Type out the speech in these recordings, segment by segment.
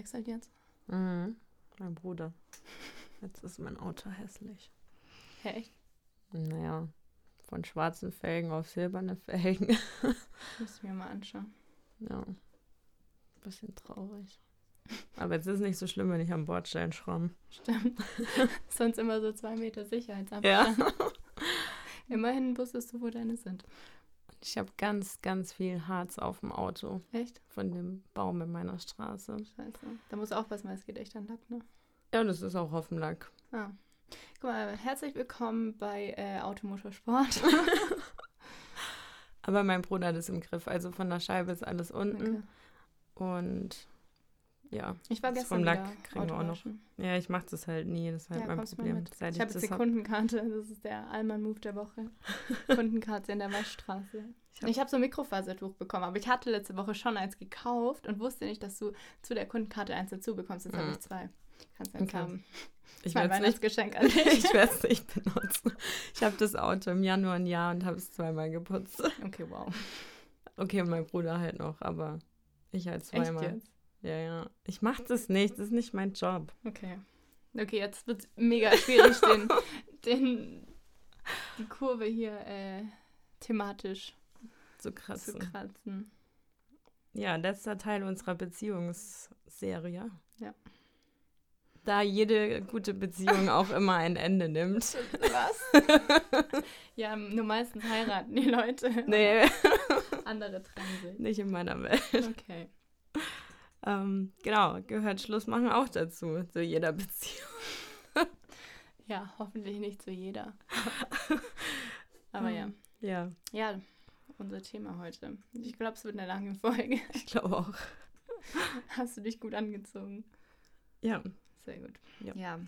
Gewechselt jetzt? Mhm. Mein Bruder. Jetzt ist mein Auto hässlich. Echt? Naja, von schwarzen Felgen auf silberne Felgen. Muss mir mal anschauen. Ja. Bisschen traurig. Aber jetzt ist es nicht so schlimm, wenn ich am Bordstein schramm. Stimmt. Sonst immer so zwei Meter Sicherheitsabstand. Ja. Immerhin wusstest du, wo deine sind. Ich habe ganz, ganz viel Harz auf dem Auto Echt? von dem Baum in meiner Straße. Scheiße. Da musst du aufpassen, weil es geht echt an Lack, ne? Ja, das ist auch auf dem Lack. Ah. Guck mal, herzlich willkommen bei äh, Automotorsport. Aber mein Bruder hat es im Griff. Also von der Scheibe ist alles unten. Okay. Und ja, Ich war gestern vom Lack kriegen wir auch noch. Ja, ich mache das halt nie. Das ist halt Ja, mein Problem. Seit Ich habe jetzt die hab- Kundenkarte. Das ist der Allmann-Move der Woche. Kundenkarte in der Waschstraße. Ich hab- habe so ein Mikrofasertuch bekommen, aber ich hatte letzte Woche schon eins gekauft und wusste nicht, dass du zu der Kundenkarte eins dazu bekommst. Jetzt habe Mhm. ich zwei. Kannst du eins Okay. haben. ich mein werde es nicht Weihnachtsgeschenk an dich. ich werde es nicht benutzen. Ich habe das Auto im Januar ein Jahr und habe es zweimal geputzt. Okay, wow. Okay, und mein Bruder halt noch, aber ich halt Echt zweimal. jetzt? Ja, ja. Ich mache das nicht, das ist nicht mein Job. Okay. Okay, jetzt wird es mega schwierig, den, den, die Kurve hier äh, thematisch zu krass. kratzen. Ja, letzter Teil unserer Beziehungsserie. Ja. Da jede gute Beziehung auch immer ein Ende nimmt. Was? ja, nur meistens heiraten die Leute. Nee, Andere trennen sich. nicht in meiner Welt. Okay. Ähm, genau, gehört Schluss machen auch dazu, zu jeder Beziehung. Ja, hoffentlich nicht zu jeder. Aber ja. Ja, Ja, unser Thema heute. Ich glaube, es wird eine lange Folge. ich glaube auch. Hast du dich gut angezogen? Ja, Sehr gut. Ja. ja.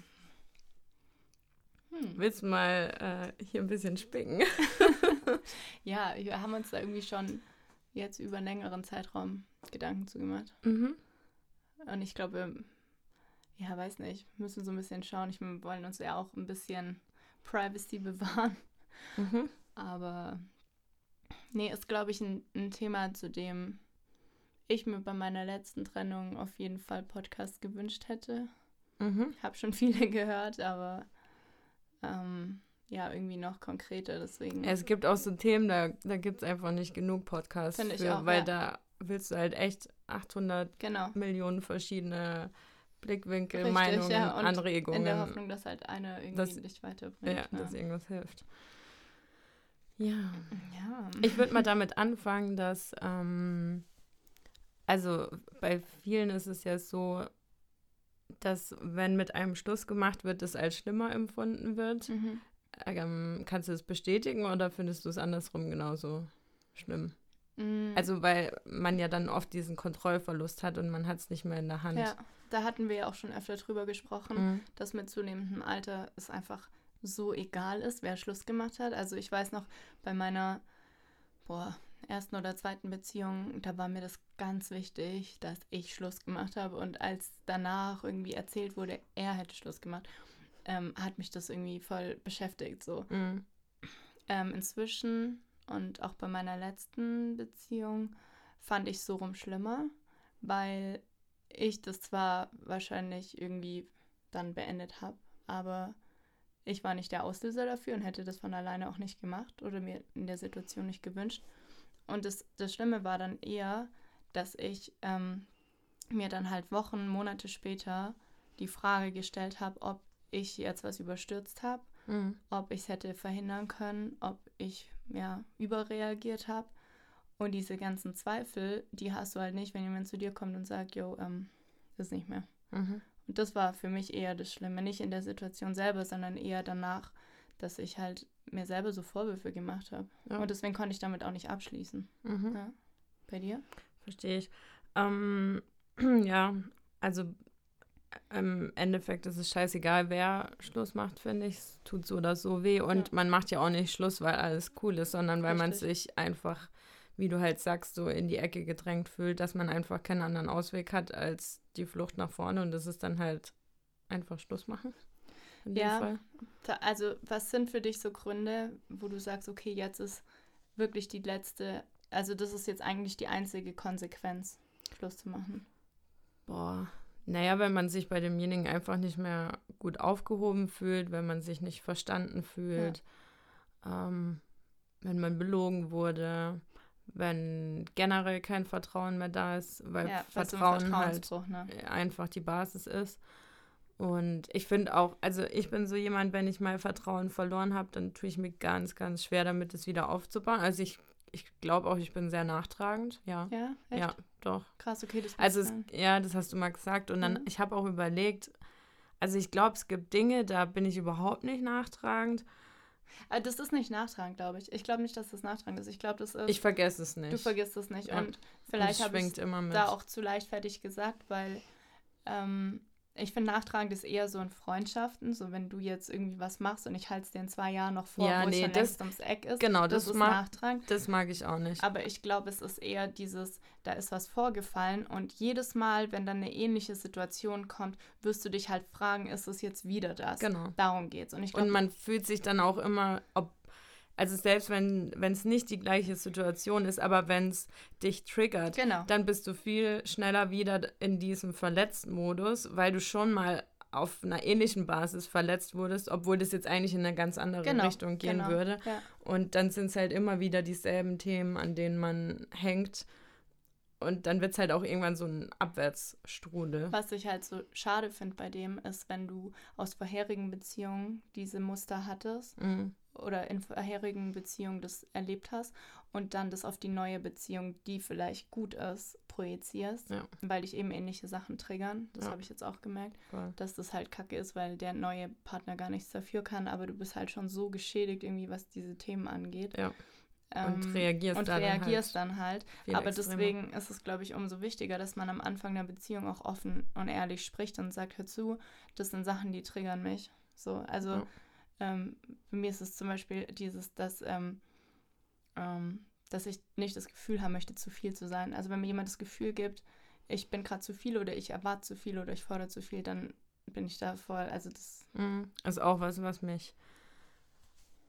Hm. willst du mal äh, hier ein bisschen spicken? Ja, wir haben uns da irgendwie schon jetzt über einen längeren Zeitraum Gedanken zu gemacht. Mhm. Und ich glaube, ja, weiß nicht, müssen so ein bisschen schauen. Ich wir wollen uns ja auch ein bisschen Privacy bewahren. Mhm. Aber nee, ist, glaube ich, ein, ein Thema, zu dem ich mir bei meiner letzten Trennung auf jeden Fall Podcast gewünscht hätte. Mhm. Ich habe schon viele gehört, aber ähm, ja, irgendwie noch konkreter. Deswegen. Es gibt auch so Themen, da, da gibt es einfach nicht genug Podcasts Finde ich für, auch, weil ja. da willst du halt echt 800 genau. Millionen verschiedene Blickwinkel, Richtig, Meinungen, ja, und Anregungen. In der Hoffnung, dass halt einer irgendwie dass- dich weiterbringt. ja, ne? dass irgendwas hilft. Ja. ja. Ich würde mal damit anfangen, dass, ähm, also bei vielen ist es ja so, dass wenn mit einem Schluss gemacht wird, es als schlimmer empfunden wird. Mhm. Ähm, kannst du es bestätigen oder findest du es andersrum genauso schlimm? Mhm. Also weil man ja dann oft diesen Kontrollverlust hat und man hat es nicht mehr in der Hand. Ja, da hatten wir ja auch schon öfter drüber gesprochen, Mhm. dass mit zunehmendem Alter es einfach so egal ist, wer Schluss gemacht hat. Also ich weiß noch, bei meiner boah, ersten oder zweiten Beziehung, da war mir das ganz wichtig, dass ich Schluss gemacht habe. Und als danach irgendwie erzählt wurde, er hätte Schluss gemacht, ähm, hat mich das irgendwie voll beschäftigt. So. Mhm. Ähm, inzwischen und auch bei meiner letzten Beziehung fand ich so rum schlimmer, weil ich das zwar wahrscheinlich irgendwie dann beendet habe, aber ich war nicht der Auslöser dafür und hätte das von alleine auch nicht gemacht oder mir in der Situation nicht gewünscht. Und das, das Schlimme war dann eher, dass ich ähm, mir dann halt Wochen, Monate später die Frage gestellt habe, ob ich jetzt was überstürzt habe Mhm. ob ich es hätte verhindern können, ob ich ja überreagiert habe. Und diese ganzen Zweifel, die hast du halt nicht, wenn jemand zu dir kommt und sagt, jo, ähm, ist nicht mehr. Mhm. Und das war für mich eher das Schlimme, nicht in der Situation selber, sondern eher danach, dass ich halt mir selber so Vorwürfe gemacht habe. Ja. Und deswegen konnte ich damit auch nicht abschließen. Mhm. Ja. Bei dir? Verstehe ich. Ähm, ja, also im Endeffekt ist es scheißegal, wer Schluss macht, finde ich. Es tut so oder so weh. Und Ja. man macht ja auch nicht Schluss, weil alles cool ist, sondern weil man Richtig. sich einfach, wie du halt sagst, so in die Ecke gedrängt fühlt, dass man einfach keinen anderen Ausweg hat als die Flucht nach vorne. Und das ist dann halt einfach Schluss machen. Ja. Also, was sind für dich so Gründe, wo du sagst, okay, jetzt ist wirklich die letzte, also das ist jetzt eigentlich die einzige Konsequenz, Schluss zu machen? Boah. Naja, wenn man sich bei demjenigen einfach nicht mehr gut aufgehoben fühlt, wenn man sich nicht verstanden fühlt, ja. ähm, wenn man belogen wurde, wenn generell kein Vertrauen mehr da ist, weil ja, Vertrauen halt ne? einfach die Basis ist. Und ich finde auch, also ich bin so jemand, wenn ich mal Vertrauen verloren habe, dann tue ich mir ganz, ganz schwer damit, es wieder aufzubauen. Also ich, ich glaube auch, ich bin sehr nachtragend, ja. Ja, echt? Ja, doch. Krass, okay, das Also es, ja, das hast du mal gesagt. Und dann, mhm. ich habe auch überlegt, also ich glaube, es gibt Dinge, da bin ich überhaupt nicht nachtragend. Äh, das ist nicht nachtragend, glaube ich. Ich glaube nicht, dass das nachtragend ist. Ich glaube, das ist. Ich vergesse es nicht. Du vergisst es nicht. Ja. Und vielleicht habe ich da auch zu leichtfertig gesagt, weil ähm, ich finde, nachtragend ist eher so in Freundschaften. So, wenn du jetzt irgendwie was machst und ich halte es dir in zwei Jahren noch vor, ja, wo nee, es schon das, ums Eck ist. Genau, das, das ist nachtragend. Das mag ich auch nicht. Aber ich glaube, es ist eher dieses, da ist was vorgefallen und jedes Mal, wenn dann eine ähnliche Situation kommt, wirst du dich halt fragen, ist es jetzt wieder das? Genau. Darum geht's. Und, ich glaub, und man fühlt sich dann auch immer, ob also selbst wenn es nicht die gleiche Situation ist, aber wenn es dich triggert, genau. dann bist du viel schneller wieder in diesem Verletzten-Modus, weil du schon mal auf einer ähnlichen Basis verletzt wurdest, obwohl das jetzt eigentlich in eine ganz andere genau, Richtung gehen genau, würde. Ja. Und dann sind es halt immer wieder dieselben Themen, an denen man hängt. Und dann wird es halt auch irgendwann so ein Abwärtsstrudel. Was ich halt so schade finde bei dem, ist, wenn du aus vorherigen Beziehungen diese Muster hattest mhm oder in vorherigen Beziehungen das erlebt hast und dann das auf die neue Beziehung, die vielleicht gut ist, projizierst, ja. weil dich eben ähnliche Sachen triggern. Das ja. habe ich jetzt auch gemerkt, Voll. dass das halt kacke ist, weil der neue Partner gar nichts dafür kann, aber du bist halt schon so geschädigt irgendwie, was diese Themen angeht. Ja. und ähm, reagierst, und dann, reagierst halt dann halt. Aber extremer. deswegen ist es, glaube ich, umso wichtiger, dass man am Anfang der Beziehung auch offen und ehrlich spricht und sagt, hör zu, das sind Sachen, die triggern mich. So, also ja. Ähm, bei mir ist es zum Beispiel dieses, dass, ähm, ähm, dass ich nicht das Gefühl haben möchte, zu viel zu sein. Also wenn mir jemand das Gefühl gibt, ich bin gerade zu viel oder ich erwarte zu viel oder ich fordere zu viel, dann bin ich da voll. Also das mhm. ist auch was, was mich,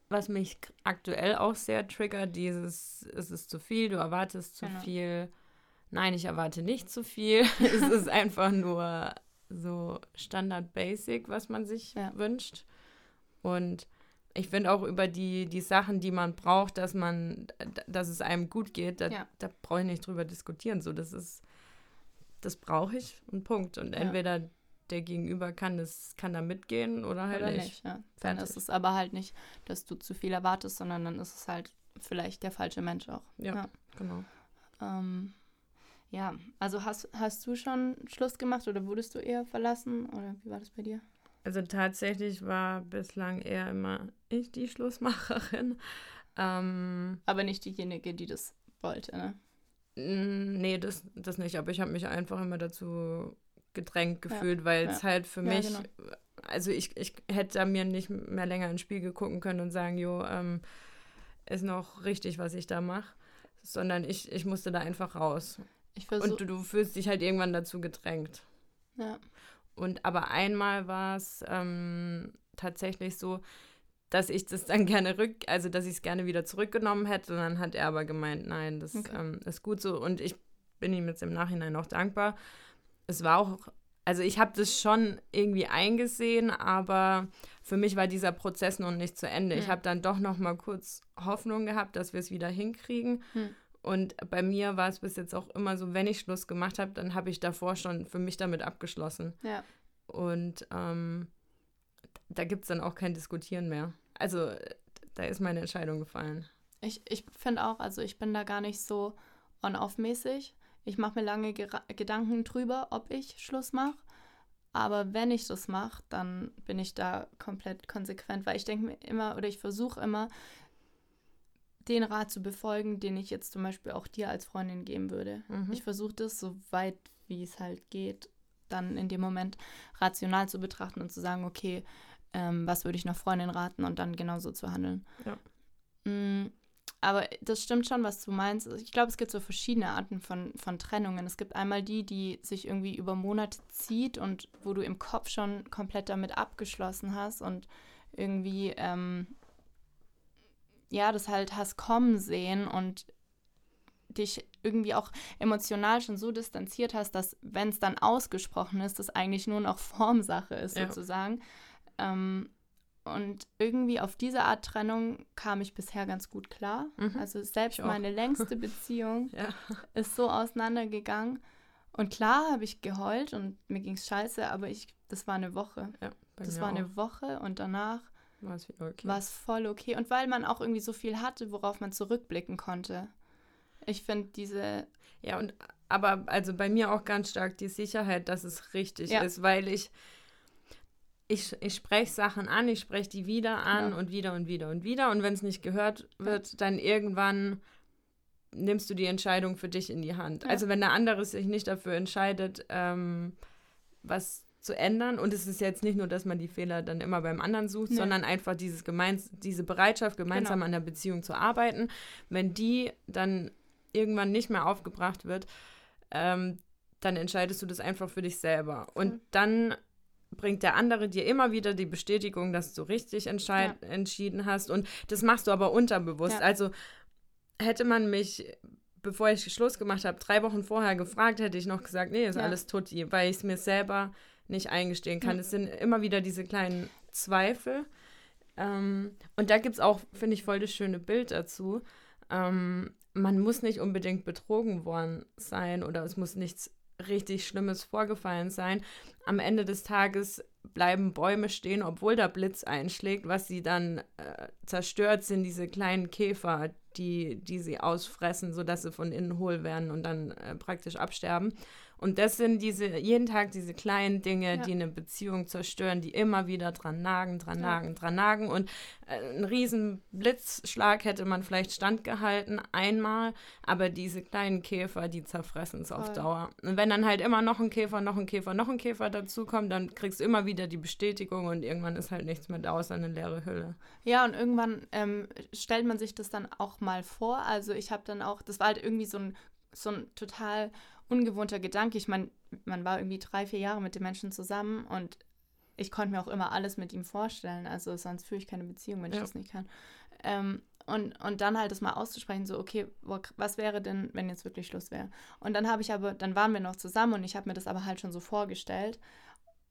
was mich aktuell auch sehr triggert. Dieses, es ist zu viel, du erwartest zu genau. viel. Nein, ich erwarte nicht zu viel. es ist einfach nur so Standard Basic, was man sich ja. wünscht. Und ich finde auch über die, die Sachen, die man braucht, dass man, dass es einem gut geht, da, ja. da brauche ich nicht drüber diskutieren. So, das ist, das brauche ich und Punkt. Und ja. entweder der Gegenüber kann das, kann da mitgehen oder halt oder nicht. nicht ja. Dann ist es aber halt nicht, dass du zu viel erwartest, sondern dann ist es halt vielleicht der falsche Mensch auch. Ja, ja. genau. Ähm, ja, also hast, hast du schon Schluss gemacht oder wurdest du eher verlassen oder wie war das bei dir? Also tatsächlich war bislang eher immer ich die Schlussmacherin. Ähm, Aber nicht diejenige, die das wollte, ne? Nee, das, das nicht. Aber ich habe mich einfach immer dazu gedrängt gefühlt, ja, weil es ja. halt für ja, mich, genau. also ich, ich hätte da mir nicht mehr länger ins Spiegel gucken können und sagen, jo, ähm, ist noch richtig, was ich da mache, sondern ich, ich musste da einfach raus. und du, du fühlst dich halt irgendwann dazu gedrängt. Ja. Und aber einmal war es ähm, tatsächlich so, dass ich das dann gerne rück, also dass ich es gerne wieder zurückgenommen hätte. Und dann hat er aber gemeint, nein, das okay. ähm, ist gut so. Und ich bin ihm jetzt im Nachhinein auch dankbar. Es war auch, also ich habe das schon irgendwie eingesehen, aber für mich war dieser Prozess noch nicht zu Ende. Mhm. Ich hm. habe dann doch noch mal kurz Hoffnung gehabt, dass wir es wieder hinkriegen. Mhm. Und bei mir war es bis jetzt auch immer so, wenn ich Schluss gemacht habe, dann habe ich davor schon für mich damit abgeschlossen. Ja. Und ähm, da gibt es dann auch kein Diskutieren mehr. Also da ist meine Entscheidung gefallen. Ich, ich finde auch, also ich bin da gar nicht so on-off-mäßig. Ich mache mir lange Gedanken drüber, ob ich Schluss mache. Aber wenn ich das mache, dann bin ich da komplett konsequent, weil ich denke mir immer oder ich versuche immer, den Rat zu befolgen, den ich jetzt zum Beispiel auch dir als Freundin geben würde. Mhm. Ich versuche das so weit, wie es halt geht, dann in dem Moment rational zu betrachten und zu sagen, okay, ähm, was würde ich einer Freundin raten und dann genauso zu handeln. Ja. Mhm, aber das stimmt schon, was du meinst. Ich glaube, es gibt so verschiedene Arten von, von Trennungen. Es gibt einmal die, die sich irgendwie über Monate zieht und wo du im Kopf schon komplett damit abgeschlossen hast und irgendwie ähm, ja, das halt hast kommen sehen und dich irgendwie auch emotional schon so distanziert hast, dass, wenn es dann ausgesprochen ist, das eigentlich nur noch Formsache ist, ja. sozusagen. Ähm, und irgendwie auf diese Art Trennung kam ich bisher ganz gut klar. Mhm. Also selbst meine längste Beziehung ja. ist so auseinandergegangen. Und klar habe ich geheult und mir ging es scheiße, aber ich, das war eine Woche. Ja, das war auch. eine Woche und danach war es okay. voll okay. Und weil man auch irgendwie so viel hatte, worauf man zurückblicken konnte. Ich finde diese. Ja, und aber also bei mir auch ganz stark die Sicherheit, dass es richtig ja. ist, weil ich ich, ich spreche Sachen an, ich spreche die wieder an ja. und wieder und wieder und wieder. Und wenn es nicht gehört wird, dann irgendwann nimmst du die Entscheidung für dich in die Hand. Ja. Also wenn der andere sich nicht dafür entscheidet, ähm, was zu ändern. Und es ist jetzt nicht nur, dass man die Fehler dann immer beim anderen sucht, nee. sondern einfach dieses gemeins diese Bereitschaft, gemeinsam genau. an der Beziehung zu arbeiten. Wenn die dann irgendwann nicht mehr aufgebracht wird, ähm, dann entscheidest du das einfach für dich selber. Und mhm. dann bringt der andere dir immer wieder die Bestätigung, dass du richtig ja. entschieden hast. Und das machst du aber unterbewusst. Ja. Also hätte man mich, bevor ich Schluss gemacht habe, drei Wochen vorher gefragt, hätte ich noch gesagt, nee, ist ja. alles tutti, weil ich es mir selber nicht eingestehen kann. Es sind immer wieder diese kleinen Zweifel. Ähm, und da gibt es auch, finde ich, voll das schöne Bild dazu. Ähm, man muss nicht unbedingt betrogen worden sein oder es muss nichts richtig Schlimmes vorgefallen sein. Am Ende des Tages bleiben Bäume stehen, obwohl der Blitz einschlägt. Was sie dann äh, zerstört, sind diese kleinen Käfer, die, die sie ausfressen, sodass sie von innen hohl werden und dann äh, praktisch absterben. Und das sind diese, jeden Tag diese kleinen Dinge, ja. die eine Beziehung zerstören, die immer wieder dran nagen, dran ja. nagen, dran nagen. Und äh, ein riesen Blitzschlag hätte man vielleicht standgehalten, einmal, aber diese kleinen Käfer, die zerfressen es auf Dauer. Und wenn dann halt immer noch ein Käfer, noch ein Käfer, noch ein Käfer dazukommt, dann kriegst du immer wieder die Bestätigung und irgendwann ist halt nichts mehr da, außer eine leere Hülle. Ja, und irgendwann ähm, stellt man sich das dann auch mal vor. Also ich habe dann auch, das war halt irgendwie so ein so ein total ungewohnter Gedanke. Ich meine, man war irgendwie drei, vier Jahre mit dem Menschen zusammen und ich konnte mir auch immer alles mit ihm vorstellen. Also sonst führe ich keine Beziehung, wenn ich ja. das nicht kann. Ähm, und, und dann halt das mal auszusprechen, so, okay, was wäre denn, wenn jetzt wirklich Schluss wäre? Und dann habe ich aber, dann waren wir noch zusammen und ich habe mir das aber halt schon so vorgestellt.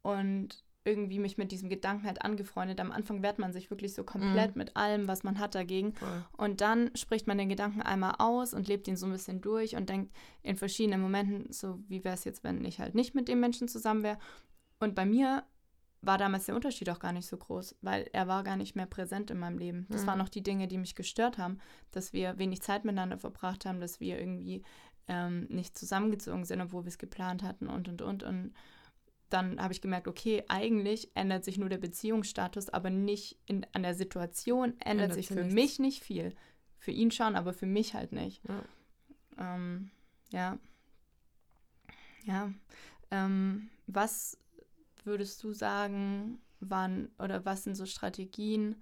Und irgendwie mich mit diesem Gedanken halt angefreundet. Am Anfang wehrt man sich wirklich so komplett mm. mit allem, was man hat dagegen. Voll. Und dann spricht man den Gedanken einmal aus und lebt ihn so ein bisschen durch und denkt in verschiedenen Momenten so, wie wäre es jetzt, wenn ich halt nicht mit dem Menschen zusammen wäre. Und bei mir war damals der Unterschied auch gar nicht so groß, weil er war gar nicht mehr präsent in meinem Leben. Das mm. waren noch die Dinge, die mich gestört haben, dass wir wenig Zeit miteinander verbracht haben, dass wir irgendwie ähm, nicht zusammengezogen sind, obwohl wir es geplant hatten und und und. Und dann habe ich gemerkt, okay, eigentlich ändert sich nur der Beziehungsstatus, aber nicht in, an der Situation ändert, ändert sich für nichts. mich nicht viel. Für ihn schon, aber für mich halt nicht. Ja. Ähm, ja. Ja. Ähm, was würdest du sagen, wann oder was sind so Strategien,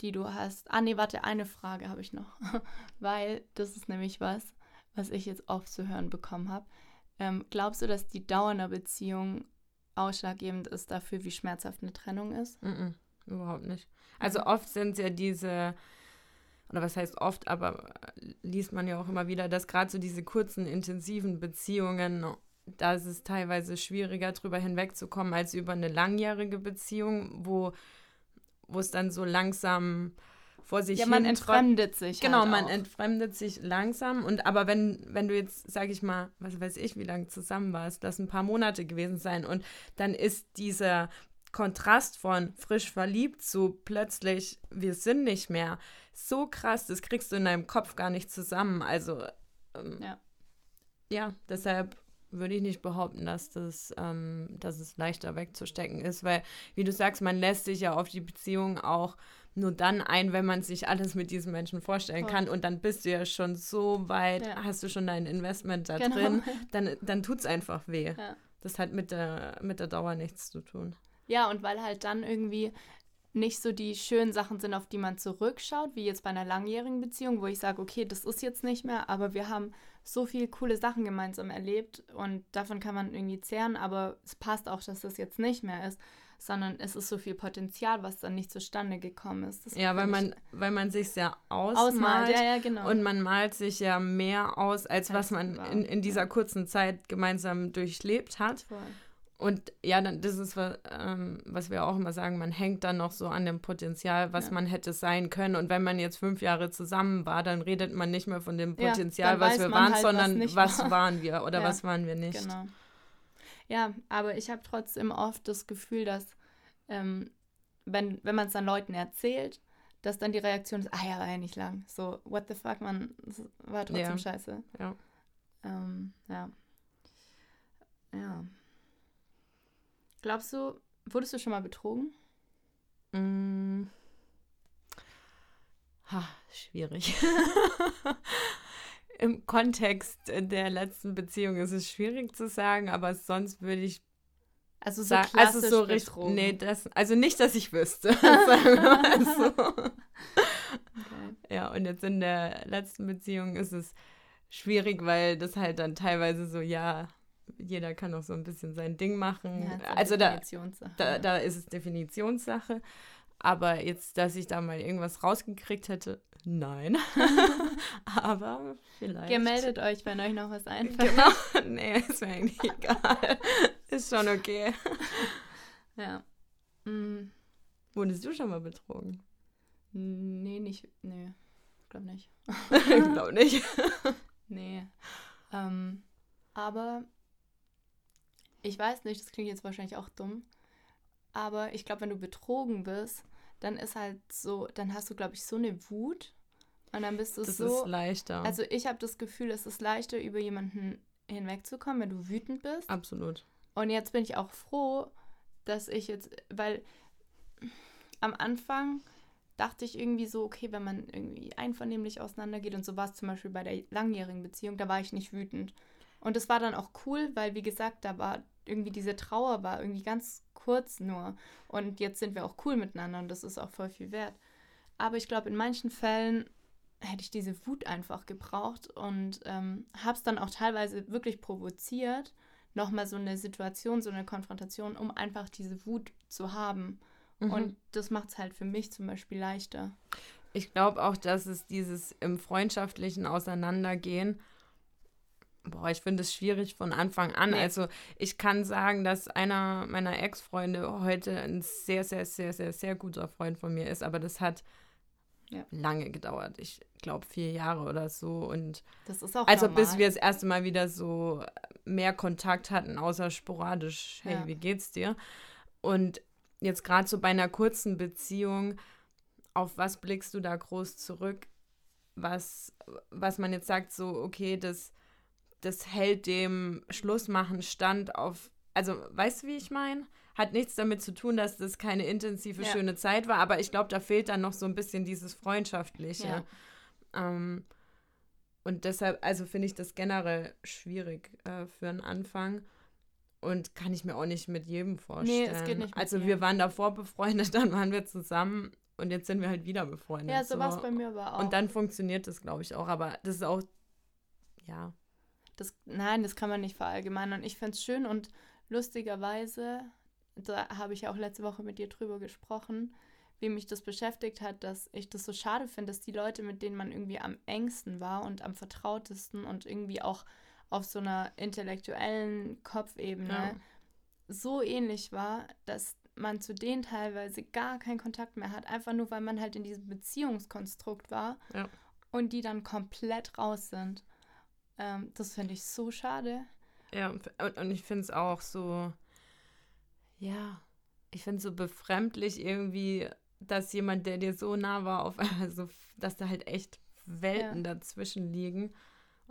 die du hast? Ah, nee, warte, eine Frage habe ich noch. Weil das ist nämlich was, was ich jetzt oft zu hören bekommen habe. Ähm, glaubst du, dass die Dauer einer Beziehung ausschlaggebend ist dafür, wie schmerzhaft eine Trennung ist? Mm -mm, überhaupt nicht. Also mhm. oft sind es ja diese, oder was heißt oft, aber liest man ja auch immer wieder, dass gerade so diese kurzen, intensiven Beziehungen, da ist es teilweise schwieriger, drüber hinwegzukommen, als über eine langjährige Beziehung, wo wo es dann so langsam vor sich Ja, man entfremdet sich. Genau, halt man entfremdet sich langsam. Und aber wenn, wenn du jetzt, sag ich mal, was weiß ich, wie lange zusammen warst, das ein paar Monate gewesen sein und dann ist dieser Kontrast von frisch verliebt zu plötzlich, wir sind nicht mehr, so krass, das kriegst du in deinem Kopf gar nicht zusammen. Also, ähm, ja. ja, deshalb würde ich nicht behaupten, dass das, ähm, dass es leichter wegzustecken ist, weil, wie du sagst, man lässt sich ja auf die Beziehung auch nur dann ein, wenn man sich alles mit diesem Menschen vorstellen Voll. kann. Und dann bist du ja schon so weit, ja. hast du schon dein Investment da genau. drin, dann, dann tut es einfach weh. Ja. Das hat mit der, mit der Dauer nichts zu tun. Ja, und weil halt dann irgendwie nicht so die schönen Sachen sind, auf die man zurückschaut, wie jetzt bei einer langjährigen Beziehung, wo ich sage, okay, das ist jetzt nicht mehr, aber wir haben so viele coole Sachen gemeinsam erlebt und davon kann man irgendwie zehren, aber es passt auch, dass das jetzt nicht mehr ist, sondern es ist so viel Potenzial, was dann nicht zustande gekommen ist. Das ja, weil man, weil man sich ja ausmalt, ausmalt. Ja, ja, genau. und man malt sich ja mehr aus, als, als was man in, in dieser kurzen Zeit gemeinsam durchlebt hat. Voll. Und ja, dann, das ist, was, ähm, was wir auch immer sagen, man hängt dann noch so an dem Potenzial, was ja. man hätte sein können. Und wenn man jetzt fünf Jahre zusammen war, dann redet man nicht mehr von dem Potenzial, ja, was wir waren, halt, sondern was, was war. waren wir oder ja, was waren wir nicht. Genau. Ja, aber ich habe trotzdem oft das Gefühl, dass ähm, wenn, wenn man es dann Leuten erzählt, dass dann die Reaktion ist, ah ja, war ja nicht lang. So, what the fuck, man, war trotzdem scheiße. Ja. Ähm, ja. Ja. Glaubst du, wurdest du schon mal betrogen? Mm. Ha, schwierig. Im Kontext der letzten Beziehung ist es schwierig zu sagen, aber sonst würde ich also so sagen, also so richtig, nee, das, also nicht, dass ich wüsste. sagen wir mal so. Okay. Ja, und jetzt in der letzten Beziehung ist es schwierig, weil das halt dann teilweise so, ja, jeder kann auch so ein bisschen sein Ding machen. Ja, also da, da, da ist es Definitionssache. Aber jetzt, dass ich da mal irgendwas rausgekriegt hätte, nein. Aber vielleicht. Gemeldet euch, wenn euch noch was einfällt. Genau. Nee, ist mir eigentlich egal. ist schon okay. Ja. Mhm. Wurdest du schon mal betrogen? Nee, nicht. Nee, glaub nicht. ich glaub nicht. nee. Ähm, aber ich weiß nicht, das klingt jetzt wahrscheinlich auch dumm, aber ich glaube, wenn du betrogen bist, dann ist halt so, dann hast du, glaube ich, so eine Wut und dann bist du das so. Das ist leichter. Also ich habe das Gefühl, es ist leichter, über jemanden hinwegzukommen, wenn du wütend bist. Absolut. Und jetzt bin ich auch froh, dass ich jetzt, weil am Anfang dachte ich irgendwie so, okay, wenn man irgendwie einvernehmlich auseinandergeht und so war es zum Beispiel bei der langjährigen Beziehung, da war ich nicht wütend. Und es war dann auch cool, weil, wie gesagt, da war irgendwie diese Trauer war irgendwie ganz kurz nur. Und jetzt sind wir auch cool miteinander und das ist auch voll viel wert. Aber ich glaube, in manchen Fällen hätte ich diese Wut einfach gebraucht und ähm, habe es dann auch teilweise wirklich provoziert, nochmal so eine Situation, so eine Konfrontation, um einfach diese Wut zu haben. Mhm. Und das macht es halt für mich zum Beispiel leichter. Ich glaube auch, dass es dieses im freundschaftlichen Auseinandergehen Boah, ich finde es schwierig von Anfang an. Nee. Also ich kann sagen, dass einer meiner Ex-Freunde heute ein sehr, sehr, sehr, sehr, sehr guter Freund von mir ist, aber das hat ja. lange gedauert. Ich glaube vier Jahre oder so. Und das ist auch Also normal. bis wir das erste Mal wieder so mehr Kontakt hatten, außer sporadisch, hey, ja. wie geht's dir? Und jetzt gerade so bei einer kurzen Beziehung, auf was blickst du da groß zurück? Was, was man jetzt sagt, so, okay, das das hält dem Schlussmachen stand auf, also weißt du, wie ich meine? Hat nichts damit zu tun, dass das keine intensive, ja. schöne Zeit war, aber ich glaube, da fehlt dann noch so ein bisschen dieses Freundschaftliche. Ja. Ähm, und deshalb, also finde ich das generell schwierig äh, für einen Anfang. Und kann ich mir auch nicht mit jedem vorstellen. Nee, es geht nicht. also wir waren davor befreundet, dann waren wir zusammen und jetzt sind wir halt wieder befreundet. Ja, so, so. war es bei mir aber auch. Und dann funktioniert das, glaube ich, auch. Aber das ist auch, ja, das, nein, das kann man nicht verallgemeinern. Und ich finde es schön und lustigerweise, da habe ich ja auch letzte Woche mit dir drüber gesprochen, wie mich das beschäftigt hat, dass ich das so schade finde, dass die Leute, mit denen man irgendwie am engsten war und am vertrautesten und irgendwie auch auf so einer intellektuellen Kopfebene ja. so ähnlich war, dass man zu denen teilweise gar keinen Kontakt mehr hat, einfach nur weil man halt in diesem Beziehungskonstrukt war ja. und die dann komplett raus sind. Ähm, das finde ich so schade. Ja, und, und ich finde es auch so, ja, ich finde es so befremdlich irgendwie, dass jemand, der dir so nah war, auf also, dass da halt echt Welten ja. dazwischen liegen.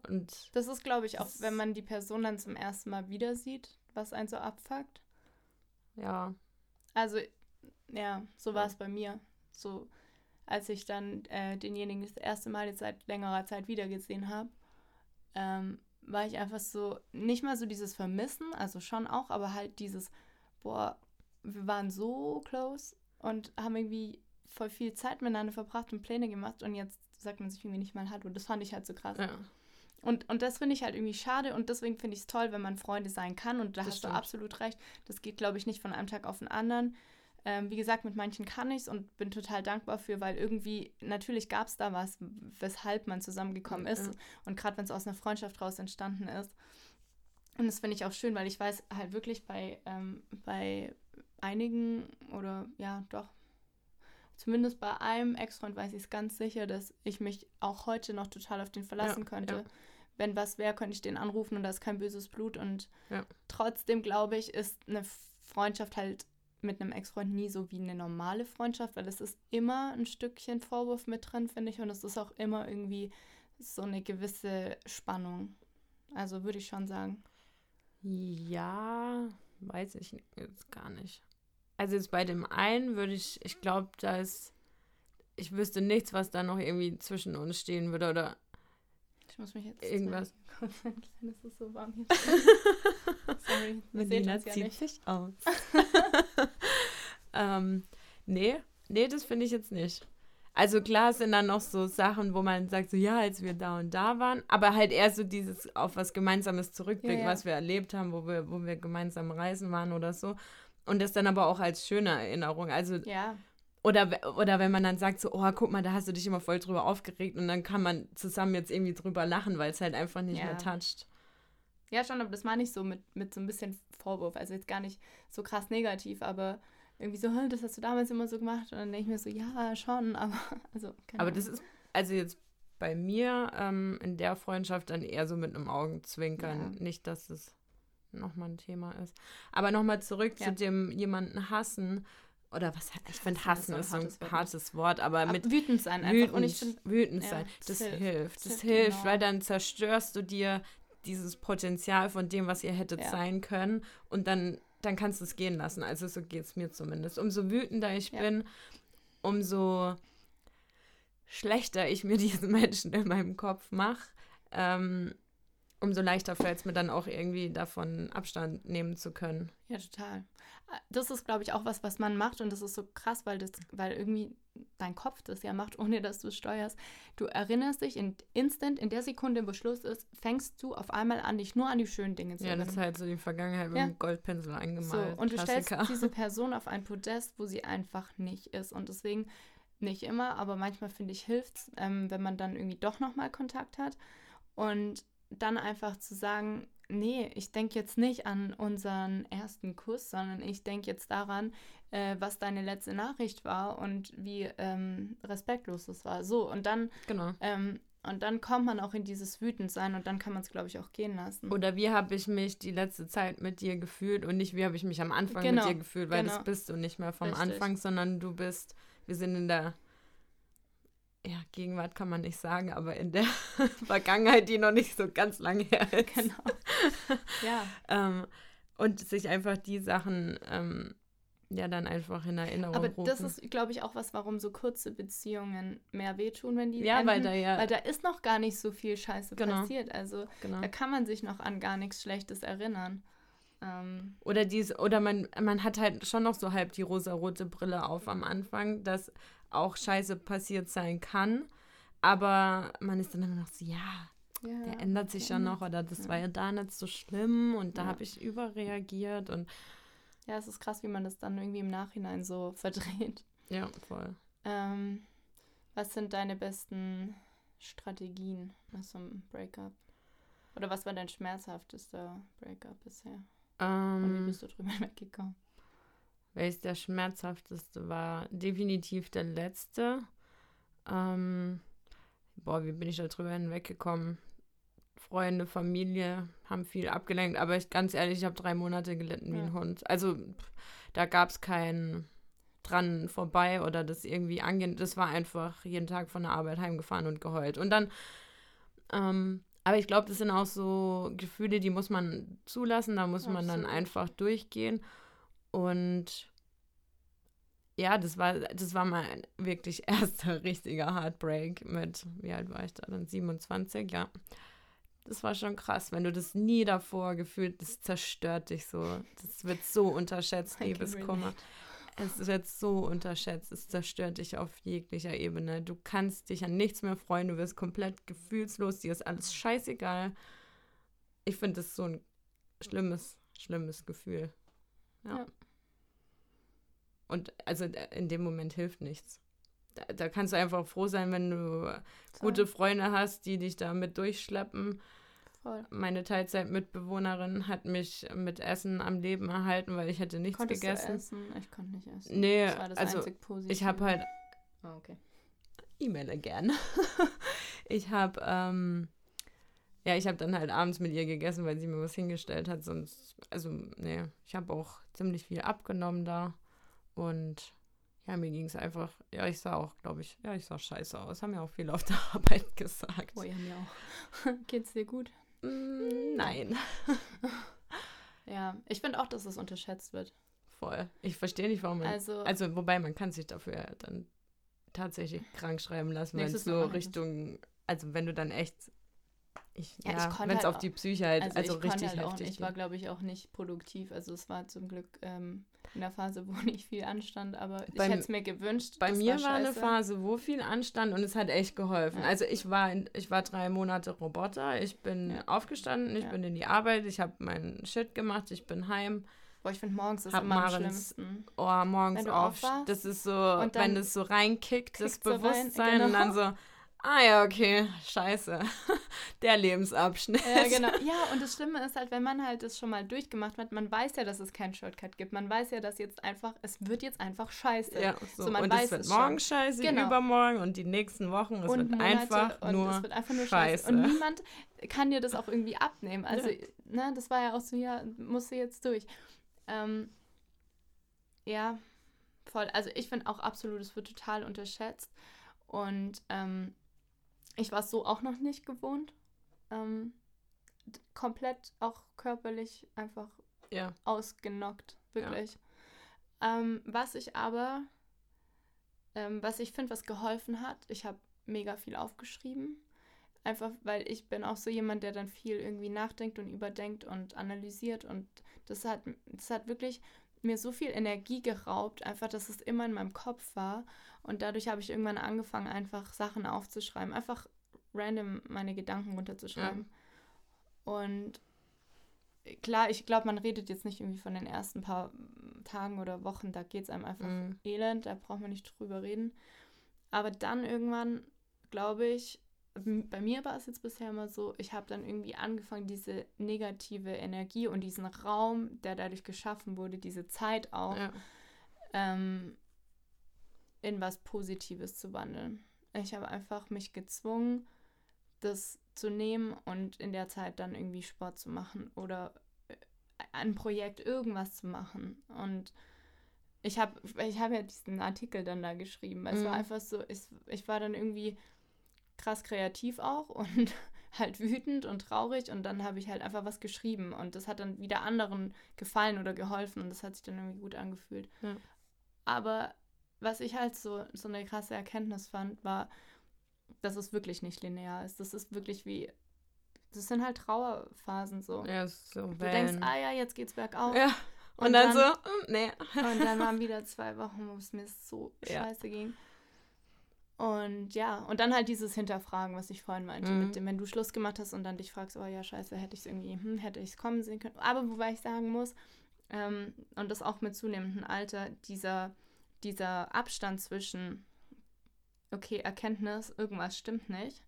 Und das ist, glaube ich, auch, wenn man die Person dann zum ersten Mal wieder sieht, was einen so abfuckt. Ja. Also, ja, so war es bei mir. So, als ich dann äh, denjenigen das erste Mal jetzt seit längerer Zeit wiedergesehen habe ähm, war ich einfach so, nicht mal so dieses Vermissen, also schon auch, aber halt dieses, boah, wir waren so close und haben irgendwie voll viel Zeit miteinander verbracht und Pläne gemacht und jetzt sagt man sich irgendwie nicht mal Hallo. Das fand ich halt so krass. Ja. Und, und das finde ich halt irgendwie schade und deswegen finde ich es toll, wenn man Freunde sein kann. Und da Das hast stimmt. du absolut recht. Das geht, glaube ich, nicht von einem Tag auf den anderen. Ähm, wie gesagt, mit manchen kann ich es und bin total dankbar für, weil irgendwie, natürlich gab es da was, weshalb man zusammengekommen ist. Ja. Und gerade wenn es aus einer Freundschaft raus entstanden ist. Und das finde ich auch schön, weil ich weiß halt wirklich bei, ähm, bei einigen oder ja, doch, zumindest bei einem Ex-Freund weiß ich es ganz sicher, dass ich mich auch heute noch total auf den verlassen Ja, könnte. ja. Wenn was wäre, könnte ich den anrufen und da ist kein böses Blut. Und trotzdem, glaube ich, ist eine Freundschaft halt mit einem Ex-Freund nie so wie eine normale Freundschaft, weil es ist immer ein Stückchen Vorwurf mit drin, finde ich. Und es ist auch immer irgendwie so eine gewisse Spannung. Also würde ich schon sagen. Ja, weiß ich jetzt gar nicht. Also jetzt bei dem einen würde ich, ich glaube, da ist, ich wüsste nichts, was da noch irgendwie zwischen uns stehen würde oder Ich muss mich jetzt Irgendwas. konzentrieren. Es ist so warm hier. Sorry, Melina uns ja zieht nicht. sich aus. ähm, nee, nee, das finde ich jetzt nicht. Also klar sind dann noch so Sachen, wo man sagt, so ja, als wir da und da waren, aber halt eher so dieses auf was Gemeinsames zurückblicken, Ja, ja. was wir erlebt haben, wo wir, wo wir gemeinsam reisen waren oder so. Und das dann aber auch als schöne Erinnerung. Also, Ja, oder, oder wenn man dann sagt, so, oh, guck mal, da hast du dich immer voll drüber aufgeregt und dann kann man zusammen jetzt irgendwie drüber lachen, weil es halt einfach nicht Ja. mehr toucht. ja schon, aber das meine ich so mit, mit so ein bisschen Vorwurf. Also jetzt gar nicht so krass negativ, aber irgendwie so, "Hä, das hast du damals immer so gemacht. Und dann denke ich mir so, ja, schon, aber also, Aber Ahnung. das ist, also jetzt bei mir ähm, in der Freundschaft dann eher so mit einem Augenzwinkern. Ja. Nicht, dass es nochmal ein Thema ist. Aber nochmal zurück Ja. zu dem jemanden hassen. Oder was, ich finde Hassen ist so ein hartes Wort. hartes Wort, aber Aber mit wütend sein einfach. wütend, Und ich finde, wütend ja, sein, das das hilft. hilft. Das Das hilft enorm. weil dann zerstörst du dir dieses Potenzial von dem, was ihr hättet Ja. sein können und dann, dann kannst du es gehen lassen. Also so geht es mir zumindest. Umso wütender ich Ja. bin, umso schlechter ich mir diesen Menschen in meinem Kopf mache, ähm, umso leichter fällt es mir dann auch irgendwie davon Abstand nehmen zu können. Ja, total. Das ist, glaube ich, auch was, was man macht und das ist so krass, weil das, weil irgendwie dein Kopf das ja macht, ohne dass du es steuerst. Du erinnerst dich in instant, in der Sekunde, wo Schluss ist, fängst du auf einmal an, dich nur an die schönen Dinge zu Ja, das erinnern. ist halt so die Vergangenheit mit Ja. dem Goldpinsel So, eingemalt. und du stellst Klassiker. diese Person auf ein Podest, wo sie einfach nicht ist. Und deswegen, nicht immer, aber manchmal finde ich, hilft es, ähm, wenn man dann irgendwie doch nochmal Kontakt hat. Und dann einfach zu sagen, nee, ich denke jetzt nicht an unseren ersten Kuss, sondern ich denke jetzt daran, äh, was deine letzte Nachricht war und wie ähm, respektlos es war. So, und dann, Genau. ähm, und dann kommt man auch in dieses Wütendsein und dann kann man es, glaube ich, auch gehen lassen. Oder wie habe ich mich die letzte Zeit mit dir gefühlt und nicht wie habe ich mich am Anfang Genau, mit dir gefühlt, weil genau. das bist du nicht mehr vom Richtig. Anfang, sondern du bist, wir sind in der, ja, Gegenwart kann man nicht sagen, aber in der Vergangenheit, die noch nicht so ganz lange her ist. genau. ja. Ähm, und sich einfach die Sachen, ähm, ja, dann einfach in Erinnerung Aber rufen. das ist, glaube ich, auch was, warum so kurze Beziehungen mehr wehtun, wenn die ja, enden. weil da ja, Weil da ist noch gar nicht so viel Scheiße Genau. passiert. Also genau. da kann man sich noch an gar nichts Schlechtes erinnern. Ähm, Oder dies, oder man, man hat halt schon noch so halb die rosarote Brille auf am Anfang, dass auch Scheiße passiert sein kann. Aber man ist dann immer noch so, ja, ja, der ändert sich ja ändert noch oder das ja. war ja da nicht so schlimm und da Ja. habe ich überreagiert und ja, es ist krass, wie man das dann irgendwie im Nachhinein so verdreht. ja, voll. Ähm, was sind deine besten Strategien nach so einem Breakup? Oder was war dein schmerzhaftester Breakup bisher? Und wie Ähm, bist du drüber weggekommen? Welches der schmerzhafteste war? Definitiv der letzte. Ähm, boah, wie bin ich da drüber hinweggekommen? Freunde, Familie haben viel abgelenkt, aber ich ganz ehrlich, ich habe drei Monate gelitten wie Ja. ein Hund. Also pff, da gab es kein dran vorbei oder das irgendwie angehen. Das war einfach jeden Tag von der Arbeit heimgefahren und geheult. Und dann, ähm, aber ich glaube, das sind auch so Gefühle, die muss man zulassen, da muss man dann Absolut. einfach durchgehen. Und ja, das war, das war mein wirklich erster richtiger Heartbreak mit, wie alt war ich da dann? 27, ja. Das war schon krass, wenn du das nie davor gefühlt, das zerstört dich so. Das wird so unterschätzt, Liebeskummer. Es wird so unterschätzt. Es zerstört dich auf jeglicher Ebene. Du kannst dich an nichts mehr freuen. Du wirst komplett gefühlslos. Dir ist alles scheißegal. Ich finde das so ein schlimmes, schlimmes Gefühl. Ja. ja. Und also in dem Moment hilft nichts. Da, da, kannst du einfach froh sein, wenn du Toll. gute Freunde hast, die dich damit durchschleppen. Voll. Meine Teilzeitmitbewohnerin hat mich mit Essen am Leben erhalten, weil ich hätte nichts Konntest gegessen. Du essen? Ich konnte nicht essen. Nee, das war das also ich habe halt. Oh, okay. E-Mail gerne. ich habe ähm, ja, ich habe dann halt abends mit ihr gegessen, weil sie mir was hingestellt hat. Sonst, also, nee, ich habe auch ziemlich viel abgenommen da. Und ja, mir ging es einfach, ja, ich sah auch, glaube ich, ja, ich sah scheiße aus. Haben ja auch viele auf der Arbeit gesagt. Oh ja, mir auch. Geht's dir gut? Mm, nein. ja, ich finde auch, dass es unterschätzt wird. Voll. Ich verstehe nicht, warum man. Also, also, wobei man kann sich dafür ja dann tatsächlich krank schreiben lassen, wenn es so Richtung, also wenn du dann echt ich, ja, ja wenn es halt auf die Psyche halt, also, also richtig halt heftig. Auch, ich war, glaube ich, auch nicht produktiv. Also es war zum Glück ähm, in der Phase, wo nicht viel anstand, aber bei, ich hätte es mir gewünscht. Bei mir war, war eine Phase, wo viel anstand und es hat echt geholfen. Ja. Also ich war, in, ich war drei Monate Roboter, ich bin ja. aufgestanden, ich bin in die Arbeit, ich habe meinen Shit gemacht, ich bin heim. Boah, ich finde morgens ist immer am schlimmsten. Oh, morgens auf. Das ist so, wenn das so reinkickt, das Bewusstsein genau. und dann so Ah ja, okay, scheiße. Der Lebensabschnitt. Ja, genau. Ja, und das Schlimme ist halt, wenn man halt das schon mal durchgemacht hat, man weiß ja, dass es keinen Shortcut gibt. Man weiß ja, dass jetzt einfach, es wird jetzt einfach scheiße. Ja, so. so man und weiß es wird es morgen schon. scheiße, genau. übermorgen und die nächsten Wochen, es und wird einfach nur, es wird einfach nur scheiße. scheiße. Und niemand kann dir das auch irgendwie abnehmen. Also, ja. ne, das war ja auch so, ja, musst du jetzt durch. Ähm, ja, voll. Also ich finde auch absolut, es wird total unterschätzt. Und ähm, ich war es so auch noch nicht gewohnt. Ähm, komplett auch körperlich einfach ja. ausgenockt, wirklich. Ja. Ähm, was ich aber, ähm, was ich finde, was geholfen hat, ich habe mega viel aufgeschrieben. Einfach weil ich bin auch so jemand, der dann viel irgendwie nachdenkt und überdenkt und analysiert. Und das hat, das hat wirklich mir so viel Energie geraubt, einfach, dass es immer in meinem Kopf war. Und dadurch habe ich irgendwann angefangen, einfach Sachen aufzuschreiben. Einfach random meine Gedanken runterzuschreiben. Ja. Und klar, ich glaube, man redet jetzt nicht irgendwie von den ersten paar Tagen oder Wochen, da geht es einem einfach mhm. elend, da braucht man nicht drüber reden. Aber dann irgendwann, glaube ich, bei mir war es jetzt bisher immer so, ich habe dann irgendwie angefangen, diese negative Energie und diesen Raum, der dadurch geschaffen wurde, diese Zeit auch, ja. ähm, in was Positives zu wandeln. Ich habe einfach mich gezwungen, das zu nehmen und in der Zeit dann irgendwie Sport zu machen oder äh, ein Projekt irgendwas zu machen. Und ich habe ich hab ja diesen Artikel dann da geschrieben. Es mhm. war einfach so, ich, ich war dann irgendwie krass kreativ auch und halt wütend und traurig und dann habe ich halt einfach was geschrieben und das hat dann wieder anderen gefallen oder geholfen und das hat sich dann irgendwie gut angefühlt. Ja. Aber was ich halt so, so eine krasse Erkenntnis fand, war, dass es wirklich nicht linear ist. Das ist wirklich wie, das sind halt Trauerphasen so. Ja, so Du denkst, ah ja, jetzt geht's bergauf. Ja. Und, und dann, dann, so, mm, nee. Und dann waren wieder zwei Wochen, wo es mir so ja. scheiße ging. Und ja, und dann halt dieses Hinterfragen, was ich vorhin meinte, mhm. mit dem, wenn du Schluss gemacht hast und dann dich fragst, oh ja, scheiße, hätte ich es irgendwie, hm, hätte ich es kommen sehen können. Aber wobei ich sagen muss, ähm, und das auch mit zunehmendem Alter, dieser, dieser Abstand zwischen, okay, Erkenntnis, irgendwas stimmt nicht.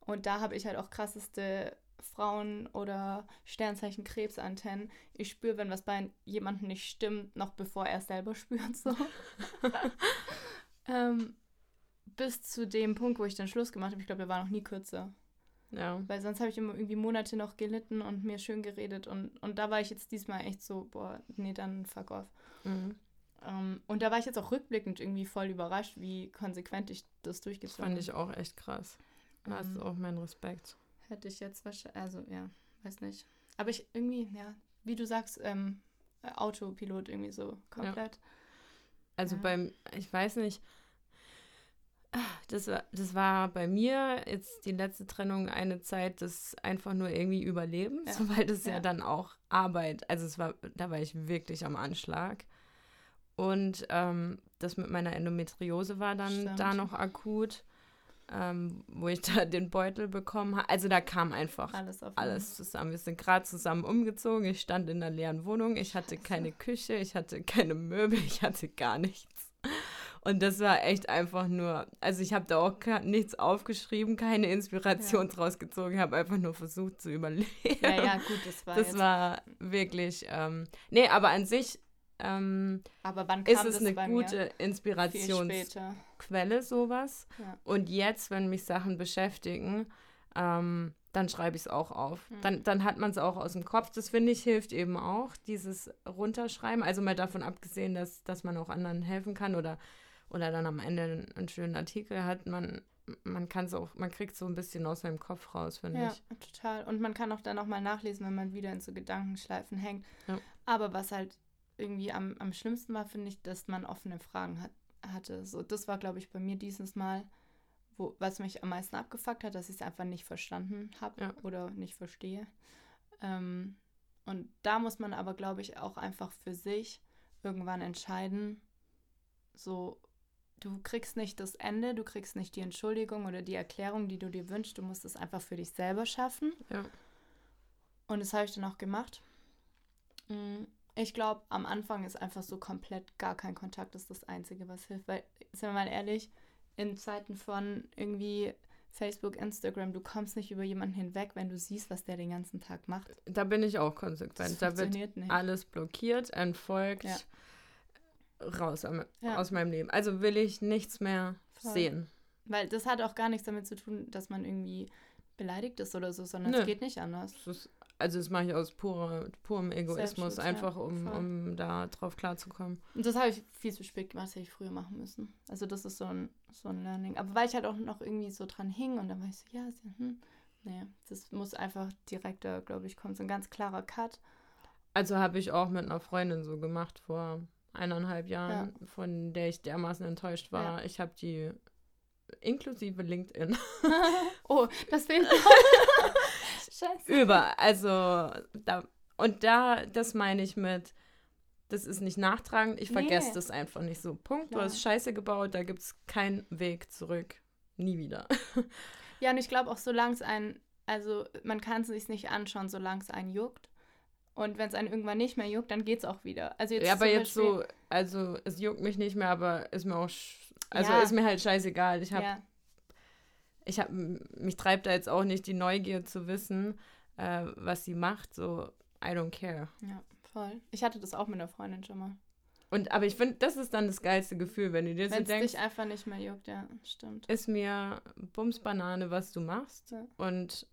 Und da habe ich halt auch krasseste Frauen- oder Sternzeichen Krebsantennen. Ich spüre, wenn was bei jemandem nicht stimmt, noch bevor er es selber spürt. So. ähm, bis zu dem Punkt, wo ich dann Schluss gemacht habe. Ich glaube, der war noch nie kürzer. Ja. Weil sonst habe ich immer irgendwie Monate noch gelitten und mir schön geredet. Und, und da war ich jetzt diesmal echt so, boah, nee, dann fuck off. Mhm. Um, ähm, und da war ich jetzt auch rückblickend irgendwie voll überrascht, wie konsequent ich das durchgezogen habe. Das fand ich auch echt krass. Da hast du ähm, auch meinen Respekt. Hätte ich jetzt wahrscheinlich, also ja, weiß nicht. Aber ich irgendwie, ja, wie du sagst, ähm, Autopilot irgendwie so komplett. Ja. Also ja. beim, ich weiß nicht, das war, das war bei mir jetzt die letzte Trennung eine Zeit des einfach nur irgendwie Überlebens, ja. weil das ja. ja dann auch Arbeit, also es war, da war ich wirklich am Anschlag. Und ähm, das mit meiner Endometriose war dann Stimmt. da noch akut, ähm, wo ich da den Beutel bekommen habe. Also da kam einfach Alles alles zusammen. Wir sind gerade zusammen umgezogen. Ich stand in einer leeren Wohnung. Ich hatte Scheiße. keine Küche, ich hatte keine Möbel, ich hatte gar nichts. Und das war echt einfach nur, also ich habe da auch nichts aufgeschrieben, keine Inspiration draus gezogen, ich habe einfach nur versucht zu überleben. Ja, ja, gut, das war das war wirklich, ähm, nee, aber an sich ähm, aber wann kam ist es eine gute Inspirationsquelle, sowas. Ja. Und jetzt, wenn mich Sachen beschäftigen, ähm, dann schreibe ich es auch auf. Mhm. Dann, dann hat man es auch aus dem Kopf. Das finde ich hilft eben auch, dieses Runterschreiben. Also mal davon abgesehen, dass, dass man auch anderen helfen kann oder, oder dann am Ende einen, schönen Artikel hat. Man, man kann es auch, man kriegt so ein bisschen aus seinem Kopf raus, finde Ja, ich. total. Und man kann auch dann nochmal nachlesen, wenn man wieder in so Gedankenschleifen hängt. Ja. Aber was halt irgendwie am, am schlimmsten war, finde ich, dass man offene Fragen hat, hatte. So, das war, glaube ich, bei mir dieses Mal, wo, was mich am meisten abgefuckt hat, dass ich es einfach nicht verstanden habe Ja. oder nicht verstehe. Ähm, und da muss man aber, glaube ich, auch einfach für sich irgendwann entscheiden, so, du kriegst nicht das Ende, du kriegst nicht die Entschuldigung oder die Erklärung, die du dir wünschst, du musst es einfach für dich selber schaffen. Ja. Und das habe ich dann auch gemacht. Mm, Ich glaube, am Anfang ist einfach so komplett gar kein Kontakt, ist das Einzige, was hilft. Weil, sind wir mal ehrlich, in Zeiten von irgendwie Facebook, Instagram, du kommst nicht über jemanden hinweg, wenn du siehst, was der den ganzen Tag macht. Da bin ich auch Das konsequent. Da wird nicht. alles blockiert, entfolgt, Ja. Raus am, Ja. aus meinem Leben. Also will ich nichts mehr Voll. sehen. Weil das hat auch gar nichts damit zu tun, dass man irgendwie beleidigt ist oder so, sondern Nö. es geht nicht anders. Ist, also das mache ich aus purer, purem Egoismus, Selbstschutz, ja, einfach um, voll. um da drauf klarzukommen. Und das habe ich viel zu spät gemacht, das hätte ich früher machen müssen. Also das ist so ein, so ein Learning. Aber weil ich halt auch noch irgendwie so dran hing und dann war ich so, ja, hm. Nee, das muss einfach direkter, glaube ich, kommen. So ein ganz klarer Cut. Also habe ich auch mit einer Freundin so gemacht vor eineinhalb Jahren, von der ich dermaßen enttäuscht war. Ich habe die inklusive LinkedIn oh, das fehlt noch. Scheiße. über. Also da und da, das meine ich mit, das ist nicht nachtragend, ich Nee. vergesse das einfach nicht so. Punkt, du Klar. hast Scheiße gebaut, da gibt es keinen Weg zurück. Nie wieder. Ja, und ich glaube auch, solange es einen, also man kann es sich nicht anschauen, solange es einen juckt. Und wenn es einen irgendwann nicht mehr juckt, dann geht es auch wieder. Also jetzt ja, aber jetzt Beispiel- so, also es juckt mich nicht mehr, aber ist mir auch, also Ja. ist mir halt scheißegal. Ich habe Ja, ich habe mich treibt da jetzt auch nicht die Neugier zu wissen, äh, was sie macht. So, I don't care. ja, voll. Ich hatte das auch mit einer Freundin schon mal. Und aber ich finde, das ist dann das geilste Gefühl, wenn du dir so Wenn es denkst, dich einfach nicht mehr juckt, ja, stimmt. ist mir Bumsbanane, was du machst. Ja. Und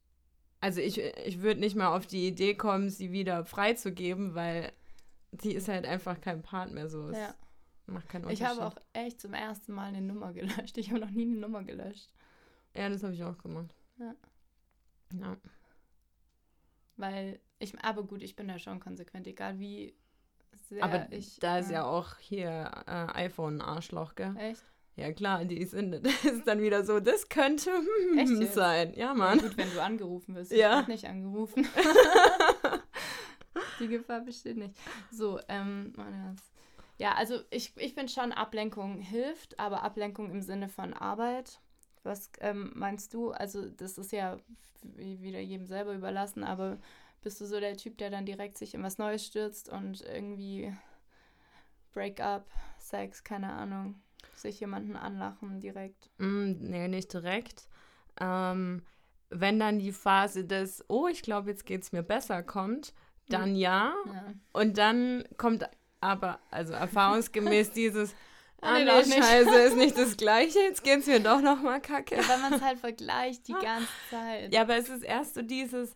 also ich, ich würde nicht mal auf die Idee kommen, sie wieder freizugeben, weil sie ist halt einfach kein Part mehr so. Es Ja. macht keinen Ich Unterschied. habe auch echt zum ersten Mal eine Nummer gelöscht. Ich habe noch nie eine Nummer gelöscht. Ja, das habe ich auch gemacht. Ja. Ja. Weil ich, aber gut, ich bin da schon konsequent, egal wie sehr Aber ich. da ist äh, ja auch hier äh, iPhone ein Arschloch, gell? Echt? Ja klar, die sind, das ist dann wieder so, das könnte Echt jetzt? sein. Ja, Ja, Mann. gut, wenn du angerufen wirst. Ja. Ich nicht angerufen. Die Gefahr besteht nicht. So, ähm, mein Herz. Ja, also ich, ich finde schon, Ablenkung hilft, aber Ablenkung im Sinne von Arbeit. Was ähm, meinst du? Also, das ist ja wie- wieder jedem selber überlassen, aber bist du so der Typ, der dann direkt sich in was Neues stürzt und irgendwie Break-up, Sex, keine Ahnung, sich jemanden anlachen direkt? Mm, nee, nicht direkt. Ähm, wenn dann die Phase des, oh, ich glaube, jetzt geht es mir besser, kommt, dann ja. Ja. Und dann kommt aber, also erfahrungsgemäß dieses, Ah, ah, nee, nee. Scheiße, ist nicht das Gleiche, jetzt geht es mir doch nochmal kacke. Ja, weil man es halt vergleicht die ganze Zeit. Ja, aber es ist erst so dieses,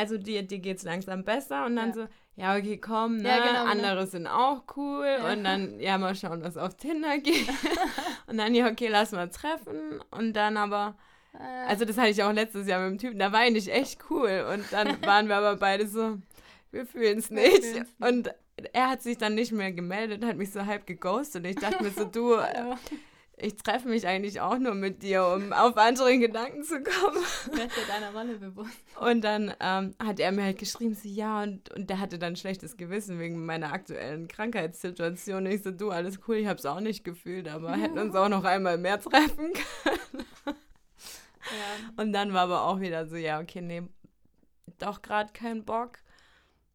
also dir, dir geht es langsam besser und dann Ja. so, ja, okay, komm, ne, Ja, genau, genau. andere sind auch cool Ja. und dann, ja, mal schauen, was auf Tinder geht. und dann, ja, okay, lass mal treffen und dann aber, Äh, also das hatte ich auch letztes Jahr mit dem Typen, da war ich nicht echt cool und dann waren wir aber beide so, wir fühlen es nicht fühlen's nicht. und er hat sich dann nicht mehr gemeldet, hat mich so halb geghostet und ich dachte mir so, du. ich treffe mich eigentlich auch nur mit dir, um auf andere Gedanken zu kommen. Werd dir deiner Rolle bewusst. Und dann ähm, hat er mir halt geschrieben, so ja, und, und der hatte dann schlechtes Gewissen wegen meiner aktuellen Krankheitssituation. Ich so, du, alles cool, ich habe es auch nicht gefühlt, aber hätten uns auch noch einmal mehr treffen können. Ja. Und dann war aber auch wieder so, ja, okay, nee, doch gerade keinen Bock.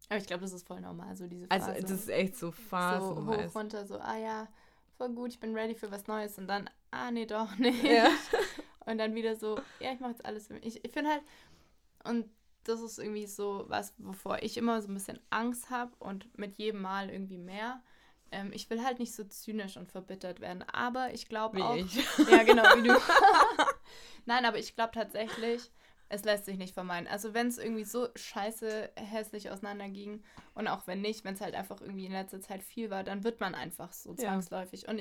Aber ich glaube, das ist voll normal, so diese Phase. Also das ist echt so Phasen. So hoch, runter, so, ah ja, voll gut, ich bin ready für was Neues. Und dann, ah nee, doch nicht. Ja. Und dann wieder so, ja, ich mache jetzt alles für mich. Ich, ich finde halt, und das ist irgendwie so was, wovor ich immer so ein bisschen Angst habe und mit jedem Mal irgendwie mehr. Ähm, ich will halt nicht so zynisch und verbittert werden, aber ich glaube auch. Ich. Ja, genau, wie du. Nein, aber ich glaube tatsächlich, es lässt sich nicht vermeiden. Also wenn es irgendwie so scheiße hässlich auseinanderging und auch wenn nicht, wenn es halt einfach irgendwie in letzter Zeit viel war, dann wird man einfach so zwangsläufig. Ja. Und,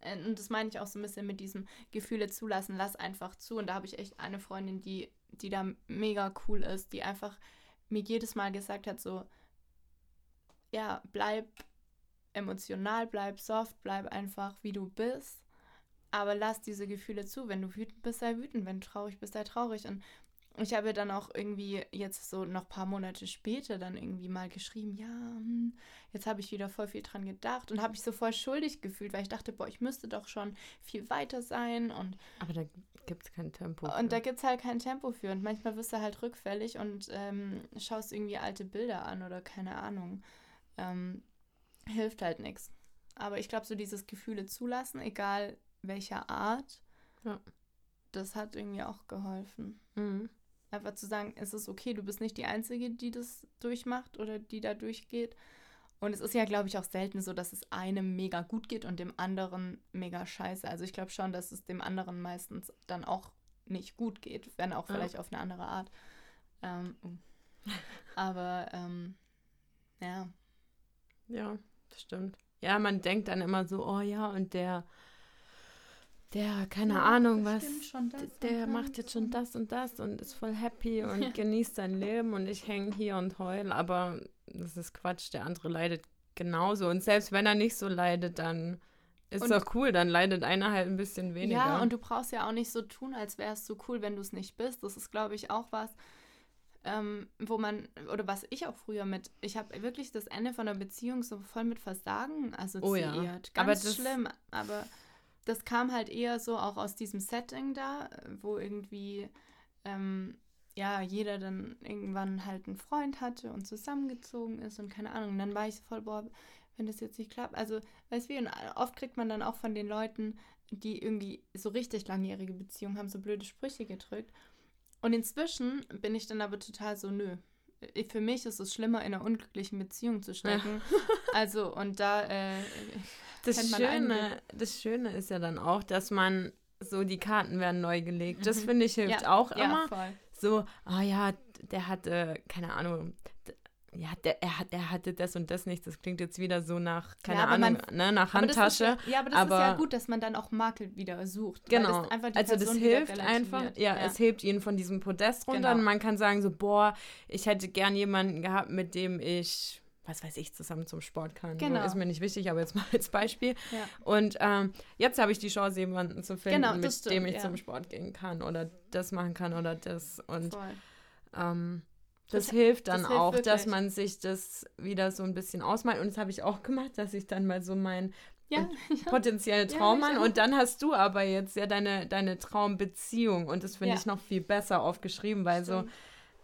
äh, und das meine ich auch so ein bisschen mit diesem Gefühle zulassen, lass einfach zu. Und da habe ich echt eine Freundin, die, die da mega cool ist, die einfach mir jedes Mal gesagt hat, so, ja, bleib emotional, bleib soft, bleib einfach wie du bist. Aber lass diese Gefühle zu. Wenn du wütend bist, sei wütend. Wenn du traurig bist, sei traurig. Und ich habe dann auch irgendwie jetzt so noch ein paar Monate später dann irgendwie mal geschrieben, ja, hm, jetzt habe ich wieder voll viel dran gedacht und habe mich so voll schuldig gefühlt, weil ich dachte, boah, ich müsste doch schon viel weiter sein und aber da gibt es kein Tempo. Und für. da gibt es halt kein Tempo für und manchmal wirst du halt rückfällig und ähm, schaust irgendwie alte Bilder an oder keine Ahnung. Ähm, hilft halt nichts. Aber ich glaube, so dieses Gefühle zulassen, egal welcher Art, ja. das hat irgendwie auch geholfen. Mhm. Einfach zu sagen, es ist okay, du bist nicht die Einzige, die das durchmacht oder die da durchgeht. Und es ist ja, glaube ich, auch selten so, dass es einem mega gut geht und dem anderen mega scheiße. Also ich glaube schon, dass es dem anderen meistens dann auch nicht gut geht, wenn auch vielleicht ja. auf eine andere Art. Ähm, aber ähm, ja. Ja, das stimmt. Ja, man denkt dann immer so, oh ja, und der der, keine ja, Ahnung was, der macht jetzt schon das und das und ist voll happy und ja. genießt sein Leben und ich hänge hier und heul, aber das ist Quatsch, der andere leidet genauso und selbst wenn er nicht so leidet, dann ist und, doch cool, dann leidet einer halt ein bisschen weniger. Ja, und du brauchst ja auch nicht so tun, als wäre es so cool, wenn du es nicht bist. Das ist, glaube ich, auch was, ähm, wo man, oder was ich auch früher mit, ich habe wirklich das Ende von der Beziehung so voll mit Versagen assoziiert. Oh ja. Ganz aber das, schlimm, aber das kam halt eher so auch aus diesem Setting da, wo irgendwie ähm, ja jeder dann irgendwann halt einen Freund hatte und zusammengezogen ist und keine Ahnung. Und dann war ich so voll, boah, wenn das jetzt nicht klappt. Also, weißt du, und oft kriegt man dann auch von den Leuten, die irgendwie so richtig langjährige Beziehungen haben, so blöde Sprüche gedrückt. Und inzwischen bin ich dann aber total so, nö. Für mich ist es schlimmer, in einer unglücklichen Beziehung zu stecken. Ja. Also, und da äh, das Schöne, das Schöne ist ja dann auch, dass man so die Karten werden neu gelegt. Das mhm. finde ich hilft ja, auch immer. Ja, so, ah oh ja, der hatte, keine Ahnung, ja, der, er, hat, er hatte das und das nicht. Das klingt jetzt wieder so nach, keine ja, Ahnung, man, ne, nach Handtasche. Ja, ja, aber das aber, ist ja gut, dass man dann auch Makel wieder sucht. Genau. Das also das hilft einfach, ja, ja, es hebt ihn von diesem Podest runter genau. und man kann sagen so, boah, ich hätte gern jemanden gehabt, mit dem ich was weiß ich, zusammen zum Sport kann. Genau. So, ist mir nicht wichtig, aber jetzt mal als Beispiel. Ja. Und ähm, jetzt habe ich die Chance, jemanden zu finden, genau, mit stimmt, dem ich zum Sport gehen kann oder das machen kann oder das. Und ähm, das, das, hilft dann das hilft auch, wirklich. dass man sich das wieder so ein bisschen ausmalt. Und das habe ich auch gemacht, dass ich dann mal so mein ja, potenzielle Traummann und dann hast du aber jetzt ja deine, deine Traumbeziehung und das finde ich noch viel besser aufgeschrieben, weil Stimmt. so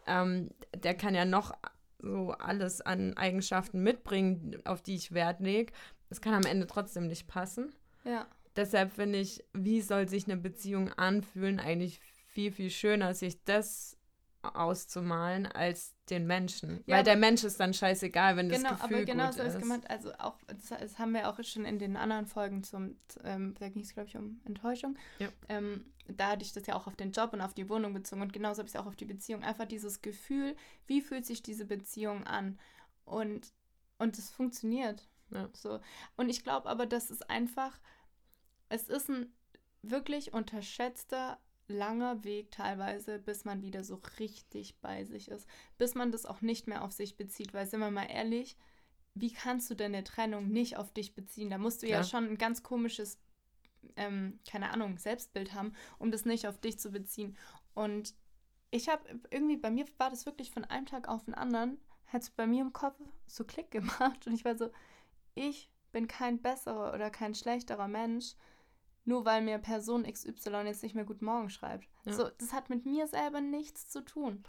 ähm, der kann ja noch so alles an Eigenschaften mitbringen, auf die ich Wert lege. Es kann am Ende trotzdem nicht passen. Ja. Deshalb finde ich, wie soll sich eine Beziehung anfühlen, eigentlich viel, viel schöner, sich das auszumalen als den Menschen. Ja, Weil der Mensch ist dann scheißegal, wenn genau, das Gefühl aber genau gut so ist. Gemeint, also auch, das, das, haben wir auch schon in den anderen Folgen zum, ähm, da ging es glaube ich um Enttäuschung. Ja. Ähm, da hatte ich das ja auch auf den Job und auf die Wohnung bezogen und genauso habe ich es auch auf die Beziehung. Einfach dieses Gefühl, wie fühlt sich diese Beziehung an? Und, und es funktioniert. Ja. So. Und ich glaube aber, dass es einfach, es ist ein wirklich unterschätzter langer Weg teilweise, bis man wieder so richtig bei sich ist. Bis man das auch nicht mehr auf sich bezieht. Weil, sind wir mal ehrlich, wie kannst du deine Trennung nicht auf dich beziehen? Da musst du ja, ja schon ein ganz komisches ähm, keine Ahnung, Selbstbild haben, um das nicht auf dich zu beziehen. Und ich habe irgendwie, bei mir war das wirklich von einem Tag auf den anderen, hat es bei mir im Kopf so Klick gemacht und ich war so, ich bin kein besserer oder kein schlechterer Mensch, nur weil mir Person XY jetzt nicht mehr Gut Morgen schreibt. Ja. So, das hat mit mir selber nichts zu tun.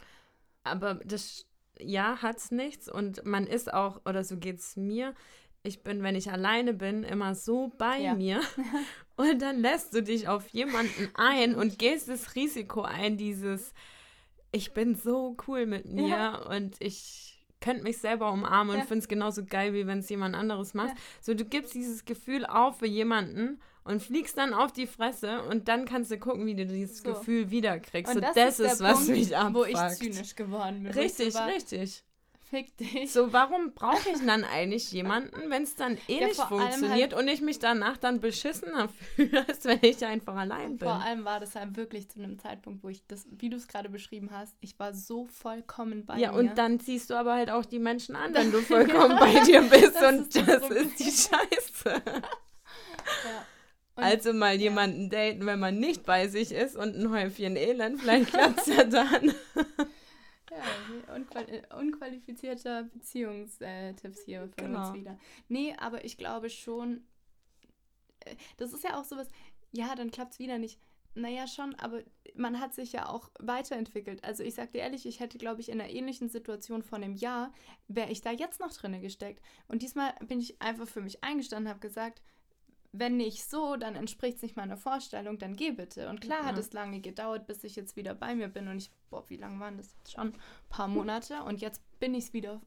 Aber das, ja, hat es nichts und man ist auch, oder so geht es mir, ich bin, wenn ich alleine bin, immer so bei ja. mir. Und dann lässt du dich auf jemanden ein und gehst das Risiko ein, dieses, ich bin so cool mit mir ja. und ich könnte mich selber umarmen ja. und finde es genauso geil, wie wenn es jemand anderes macht. So, du gibst dieses Gefühl auf für jemanden und fliegst dann auf die Fresse und dann kannst du gucken, wie du dieses so. Gefühl wiederkriegst. Und das, so, das ist, ist was Punkt, mich abfuckt. Wo ich zynisch geworden bin. Richtig, richtig. Fick dich. So, warum brauche ich dann eigentlich jemanden, wenn es dann eh ja, nicht funktioniert halt und ich mich danach dann beschissener fühle, als wenn ich einfach allein bin? Vor allem war das halt wirklich zu einem Zeitpunkt, wo ich das, wie du es gerade beschrieben hast, ich war so vollkommen bei ja, mir. Ja, und dann ziehst du aber halt auch die Menschen an, wenn du vollkommen bei dir bist das und ist das so ist die Scheiße. ja. also mal jemanden daten, wenn man nicht bei sich ist und ein Häufchen Elend, vielleicht klappt es ja dann. Ja, unqual unqualifizierter Beziehungstipps hier für genau. uns wieder. Nee, aber ich glaube schon, äh, das ist ja auch sowas, ja, dann klappt es wieder nicht. Naja, schon, aber man hat sich ja auch weiterentwickelt. Also ich sag dir ehrlich, ich hätte, glaube ich, in einer ähnlichen Situation vor einem Jahr, wäre ich da jetzt noch drinne gesteckt. Und diesmal bin ich einfach für mich eingestanden, habe gesagt, wenn nicht so, dann entspricht es nicht meiner Vorstellung, dann geh bitte. Und klar ja. hat es lange gedauert, bis ich jetzt wieder bei mir bin. Und ich, boah, wie lange waren das jetzt schon? Ein paar Monate. Und jetzt bin ich es wieder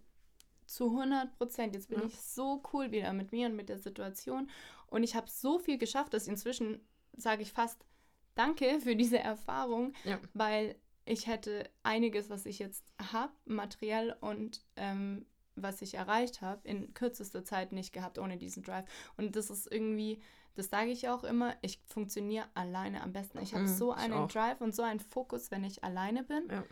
zu 100 Prozent. Jetzt bin ja. ich so cool wieder mit mir und mit der Situation. Und ich habe so viel geschafft, dass inzwischen sage ich fast Danke für diese Erfahrung, ja. weil ich hätte einiges, was ich jetzt habe, materiell und ähm, was ich erreicht habe, in kürzester Zeit nicht gehabt ohne diesen Drive. Und das ist irgendwie, das sage ich auch immer, ich funktioniere alleine am besten. Ich habe mhm, so einen Drive und so einen Fokus, wenn ich alleine bin. Ja.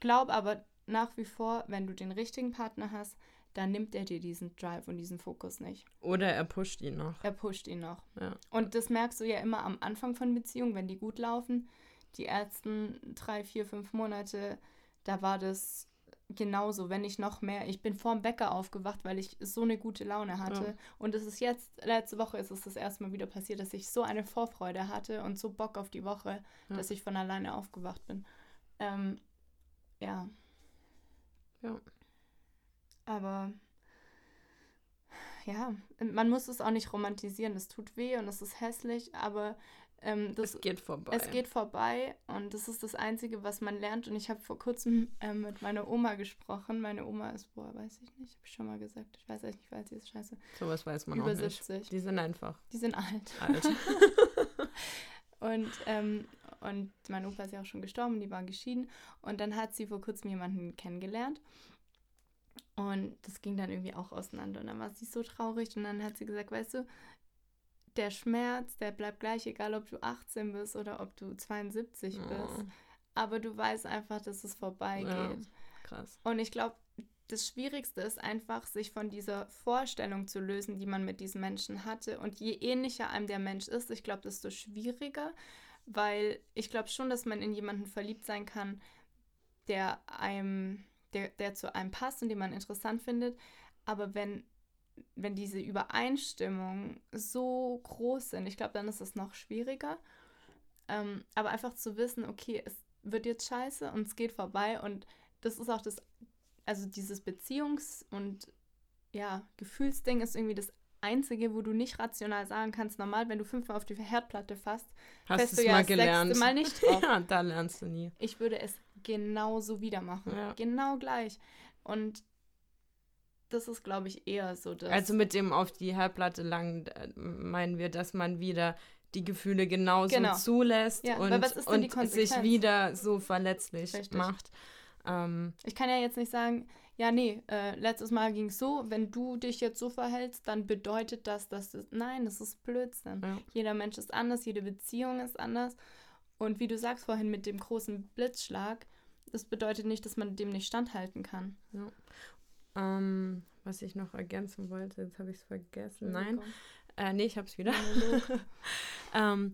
Glaub aber nach wie vor, wenn du den richtigen Partner hast, dann nimmt er dir diesen Drive und diesen Fokus nicht. Oder er pusht ihn noch. Er pusht ihn noch. Ja. Und das merkst du ja immer am Anfang von Beziehungen, wenn die gut laufen. Die ersten drei, vier, fünf Monate, da war das genauso, wenn nicht noch mehr. Ich bin vorm Bäcker aufgewacht, weil ich so eine gute Laune hatte. Ja. Und es ist jetzt, letzte Woche ist es das erste Mal wieder passiert, dass ich so eine Vorfreude hatte und so Bock auf die Woche, ja. dass ich von alleine aufgewacht bin. Ähm, ja. Ja. Aber ja, man muss es auch nicht romantisieren. Es tut weh und es ist hässlich, aber ähm, das, es geht vorbei. Es geht vorbei und das ist das Einzige, was man lernt. Und ich habe vor kurzem ähm, mit meiner Oma gesprochen. Meine Oma ist, boah, weiß ich nicht, habe ich schon mal gesagt. Ich weiß echt nicht, weil sie ist scheiße. Sowas weiß man Über auch nicht. 70. Die sind einfach. Die sind alt. Alt. und, ähm, und mein Opa ist ja auch schon gestorben, die waren geschieden. Und dann hat sie vor kurzem jemanden kennengelernt. Und das ging dann irgendwie auch auseinander. Und dann war sie so traurig. Und dann hat sie gesagt, weißt du, der Schmerz, der bleibt gleich, egal ob du 18 bist oder ob du 72 oh. bist. Aber du weißt einfach, dass es vorbeigeht. Ja, krass. Und ich glaube, das Schwierigste ist einfach, sich von dieser Vorstellung zu lösen, die man mit diesen Menschen hatte. Und je ähnlicher einem der Mensch ist, ich glaube, desto schwieriger, weil ich glaube schon, dass man in jemanden verliebt sein kann, der einem, der, der zu einem passt und den man interessant findet. Aber wenn wenn diese Übereinstimmungen so groß sind, ich glaube, dann ist es noch schwieriger. Ähm, aber einfach zu wissen, okay, es wird jetzt scheiße und es geht vorbei und das ist auch das, also dieses Beziehungs- und ja, Gefühlsding ist irgendwie das Einzige, wo du nicht rational sagen kannst, normal, wenn du fünfmal auf die Herdplatte fasst, Hast fährst du ja mal das gelernt. Mal nicht drauf. ja, da lernst du nie. Ich würde es genauso wieder machen. Ja. Genau gleich. Und das ist, glaube ich, eher so das. Also mit dem auf die Herdplatte lang äh, meinen wir, dass man wieder die Gefühle genauso genau. zulässt ja, und, und sich wieder so verletzlich Richtig. macht. Ähm, ich kann ja jetzt nicht sagen, ja, nee, äh, letztes Mal ging es so, wenn du dich jetzt so verhältst, dann bedeutet das, dass das. Nein, das ist Blödsinn. Ja. Jeder Mensch ist anders, jede Beziehung ist anders. Und wie du sagst vorhin mit dem großen Blitzschlag, das bedeutet nicht, dass man dem nicht standhalten kann. Ja. Ähm, was ich noch ergänzen wollte, jetzt habe ich es vergessen. Nein. Äh, nee, ich hab's wieder. ähm,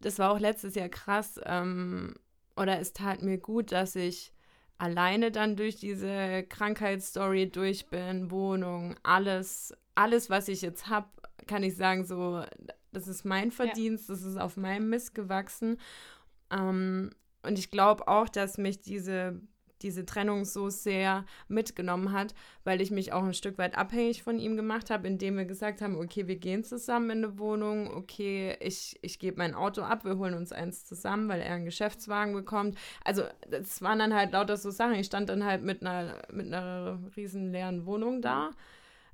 das war auch letztes Jahr krass. Ähm, oder es tat mir gut, dass ich alleine dann durch diese Krankheitsstory durch bin, Wohnung, alles, alles, was ich jetzt habe, kann ich sagen, so, das ist mein Verdienst, ja. das ist auf meinem Mist gewachsen. Ähm, und ich glaube auch, dass mich diese diese Trennung so sehr mitgenommen hat, weil ich mich auch ein Stück weit abhängig von ihm gemacht habe, indem wir gesagt haben, okay, wir gehen zusammen in eine Wohnung, okay, ich, ich gebe mein Auto ab, wir holen uns eins zusammen, weil er einen Geschäftswagen bekommt. Also das waren dann halt lauter so Sachen. Ich stand dann halt mit einer, mit einer riesen leeren Wohnung da.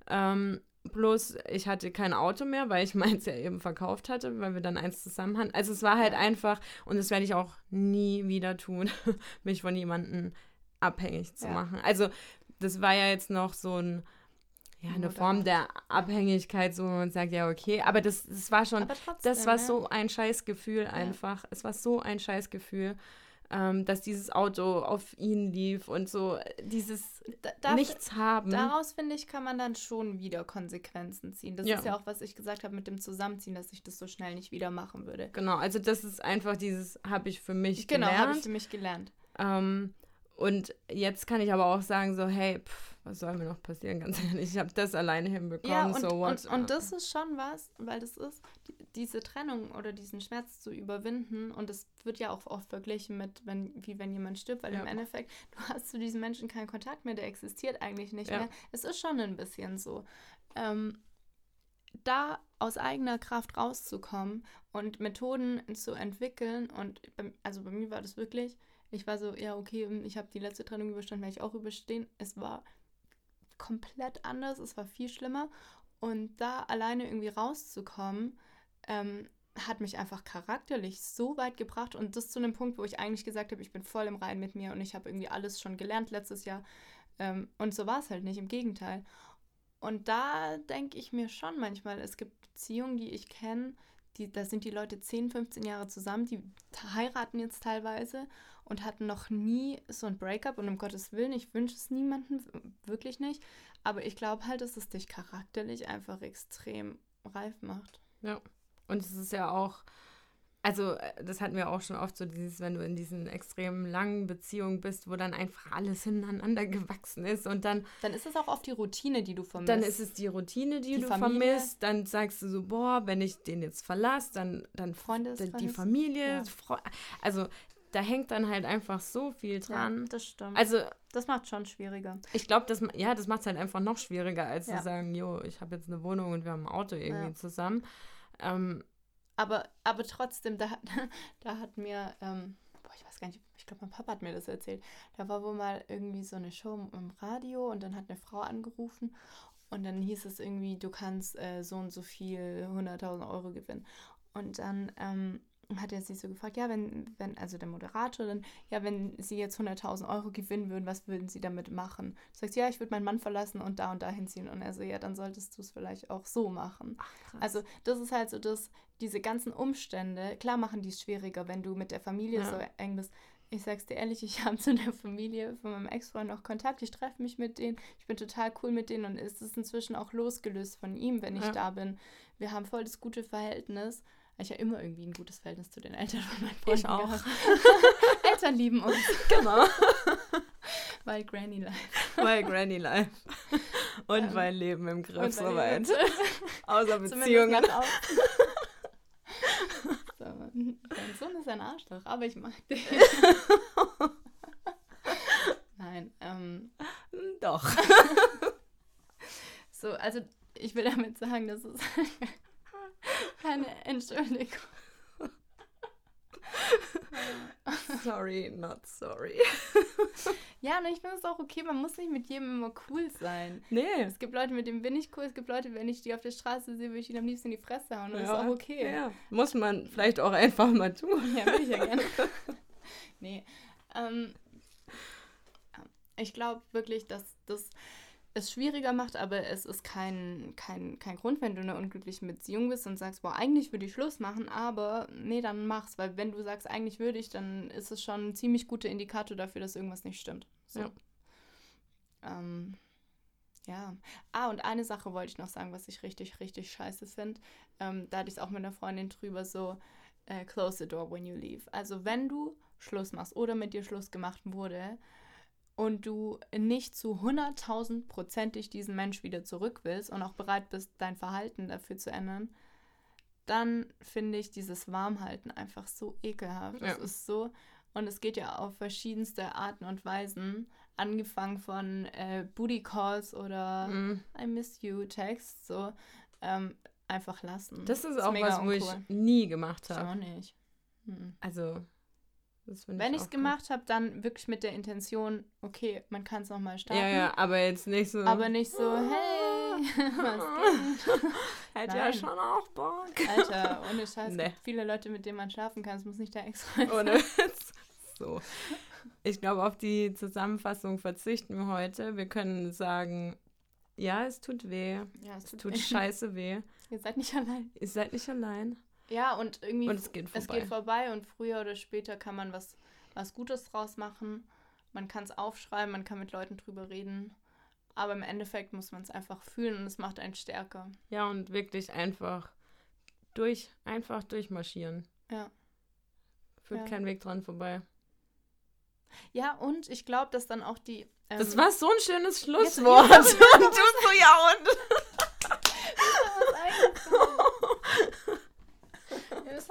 Ähm, Bloß ich hatte kein Auto mehr, weil ich meins ja eben verkauft hatte, weil wir dann eins zusammen hatten. Also es war halt einfach, und das werde ich auch nie wieder tun, mich von jemandem abhängig zu ja. machen. Also das war ja jetzt noch so ein, ja, eine Form der Abhängigkeit, so man sagt, ja, okay, aber das, das war schon, trotzdem, das war ne? so ein scheiß Gefühl einfach. Ja. Es war so ein scheiß Gefühl, ähm, dass dieses Auto auf ihn lief und so dieses da, Nichts haben. Daraus, finde ich, kann man dann schon wieder Konsequenzen ziehen. Das ja. ist ja auch, was ich gesagt habe mit dem Zusammenziehen, dass ich das so schnell nicht wieder machen würde. Genau, also das ist einfach dieses, habe ich für mich genau, gelernt. Genau, habe ich für mich gelernt. Ähm, und jetzt kann ich aber auch sagen, so, hey, pff, was soll mir noch passieren, ganz ehrlich, ich habe das alleine hinbekommen, ja, und, so what. Und, und das ist schon was, weil das ist, die, diese Trennung oder diesen Schmerz zu überwinden und das wird ja auch oft verglichen mit, wenn, wie wenn jemand stirbt, weil ja. im Endeffekt, du hast zu diesem Menschen keinen Kontakt mehr, der existiert eigentlich nicht ja. mehr. Es ist schon ein bisschen so. Ähm, da aus eigener Kraft rauszukommen und Methoden zu entwickeln und, also bei mir war das wirklich, ich war so, ja, okay, ich habe die letzte Trennung überstanden, werde ich auch überstehen. Es war komplett anders, es war viel schlimmer. Und da alleine irgendwie rauszukommen, ähm, hat mich einfach charakterlich so weit gebracht und das zu einem Punkt, wo ich eigentlich gesagt habe, ich bin voll im Rein mit mir und ich habe irgendwie alles schon gelernt letztes Jahr. Ähm, und so war es halt nicht, im Gegenteil. Und da denke ich mir schon manchmal, es gibt Beziehungen, die ich kenne, die, da sind die Leute 10, 15 Jahre zusammen, die heiraten jetzt teilweise und hatten noch nie so ein Breakup und um Gottes Willen, ich wünsche es niemandem, wirklich nicht. Aber ich glaube halt, dass es dich charakterlich einfach extrem reif macht. Ja. Und es ist ja auch, also äh, das hatten wir auch schon oft so, dieses, wenn du in diesen extrem langen Beziehungen bist, wo dann einfach alles hintereinander gewachsen ist und dann. Dann ist es auch oft die Routine, die du vermisst. Dann ist es die Routine, die, die du Familie. vermisst. Dann sagst du so, boah, wenn ich den jetzt verlasse, dann, dann Freunde die, die Familie. Ja. Also da hängt dann halt einfach so viel dran. Ja, das stimmt. Also das macht schon schwieriger. Ich glaube, das ja, das macht es halt einfach noch schwieriger, als ja. zu sagen, jo, ich habe jetzt eine Wohnung und wir haben ein Auto irgendwie ja. zusammen. Ähm, aber, aber trotzdem, da, da hat mir, ähm, boah, ich weiß gar nicht, ich glaube, mein Papa hat mir das erzählt. Da war wohl mal irgendwie so eine Show im Radio und dann hat eine Frau angerufen und dann hieß es irgendwie, du kannst äh, so und so viel 100.000 Euro gewinnen. Und dann ähm, hat er sie so gefragt, ja, wenn, wenn, also der Moderator dann, ja, wenn sie jetzt 100.000 Euro gewinnen würden, was würden sie damit machen? Du sagst, ja, ich würde meinen Mann verlassen und da und da hinziehen. Und er so, ja, dann solltest du es vielleicht auch so machen. Ach, also das ist halt so das, diese ganzen Umstände, klar machen die es schwieriger, wenn du mit der Familie ja. so eng bist. Ich sag's dir ehrlich, ich habe zu der Familie von meinem Ex-Freund noch Kontakt. Ich treffe mich mit denen. Ich bin total cool mit denen und es ist inzwischen auch losgelöst von ihm, wenn ich ja. da bin. Wir haben voll das gute Verhältnis ich ja immer irgendwie ein gutes Verhältnis zu den Eltern von meinen Freunden. Ich auch. Eltern lieben uns. Genau. weil Granny Life. Weil Granny Life. Und ähm, weil Leben im Griff soweit. Außer Beziehungen. so, dein Sohn ist ein Arschloch, aber ich mag dich. Nein, ähm. Doch. so, also ich will damit sagen, dass es keine Entschuldigung. sorry, not sorry. ja, und ich finde es auch okay, man muss nicht mit jedem immer cool sein. Nee. Es gibt Leute, mit denen bin ich cool, es gibt Leute, wenn ich die auf der Straße sehe, würde ich ihnen am liebsten in die Fresse hauen. Und ja, das ist auch okay. Ja, muss man vielleicht auch einfach mal tun. Ja, würde ich ja gerne. nee. Ähm, ich glaube wirklich, dass das es schwieriger macht, aber es ist kein, kein, kein Grund, wenn du in einer unglücklichen Beziehung bist und sagst, boah, eigentlich würde ich Schluss machen, aber nee, dann mach's, weil wenn du sagst, eigentlich würde ich, dann ist es schon ein ziemlich guter Indikator dafür, dass irgendwas nicht stimmt. So. Ja. Ähm, Ja. Ah, und eine Sache wollte ich noch sagen, was ich richtig, richtig scheiße finde. Ähm, da hatte ich es auch mit einer Freundin drüber, so äh, close the door when you leave. Also wenn du Schluss machst oder mit dir Schluss gemacht wurde und du nicht zu 100.000 prozentig diesen Mensch wieder zurück willst und auch bereit bist, dein Verhalten dafür zu ändern, dann finde ich dieses Warmhalten einfach so ekelhaft. Es ist so, und es geht ja auf verschiedenste Arten und Weisen, angefangen von äh, Booty Calls oder mm. I miss you Text, so ähm, einfach lassen. Das ist das auch was, wo ich nie gemacht habe. Ich auch nicht. Hm. Also, wenn ich es gemacht habe, dann wirklich mit der Intention, okay, man kann es nochmal starten. Ja, ja, aber jetzt nicht so. Aber nicht so, hey, was geht? Hätte ja schon auch Bock. Alter, ohne Scheiß. Nee. Viele Leute, mit denen man schlafen kann, es muss nicht der Ex sein. Ohne so. Ich glaube, auf die Zusammenfassung verzichten wir heute. Wir können sagen, ja, es tut weh. Ja, es, es tut, tut scheiße weh. Ihr seid nicht allein. Ihr seid nicht allein. Ja, und irgendwie. Und es geht vorbei. Es geht vorbei und früher oder später kann man was, was Gutes draus machen. Man kann es aufschreiben, man kann mit Leuten drüber reden. Aber im Endeffekt muss man es einfach fühlen und es macht einen stärker. Ja, und wirklich einfach durch, einfach durchmarschieren. Ja. Führt ja. kein Weg dran vorbei. Ja, und ich glaube, dass dann auch die. Ähm, das war so ein schönes Schlusswort. und du so, ja, und.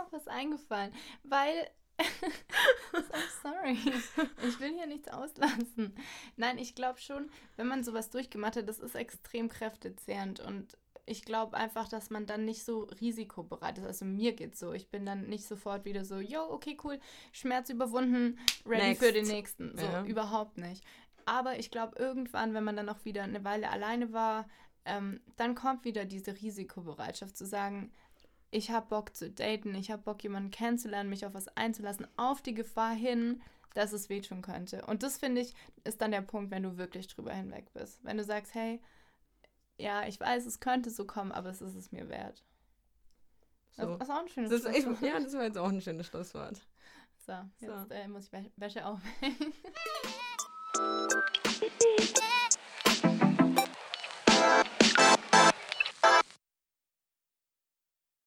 Noch was eingefallen, weil. Sorry. Ich will hier nichts auslassen. Nein, ich glaube schon, wenn man sowas durchgemacht hat, das ist extrem kräftezehrend und ich glaube einfach, dass man dann nicht so risikobereit ist. Also mir geht's so. Ich bin dann nicht sofort wieder so, yo, okay, cool, Schmerz überwunden, ready Next. für den nächsten. So, ja. überhaupt nicht. Aber ich glaube, irgendwann, wenn man dann auch wieder eine Weile alleine war, ähm, dann kommt wieder diese Risikobereitschaft zu sagen, ich habe Bock zu daten, ich habe Bock, jemanden kennenzulernen, mich auf was einzulassen, auf die Gefahr hin, dass es wehtun könnte. Und das, finde ich, ist dann der Punkt, wenn du wirklich drüber hinweg bist. Wenn du sagst, hey, ja, ich weiß, es könnte so kommen, aber es ist es mir wert. So. Das ist auch ein schönes das Schlusswort. ja, das war jetzt auch ein schönes Schlusswort. So, jetzt so. Äh, muss ich Wäsche aufhängen.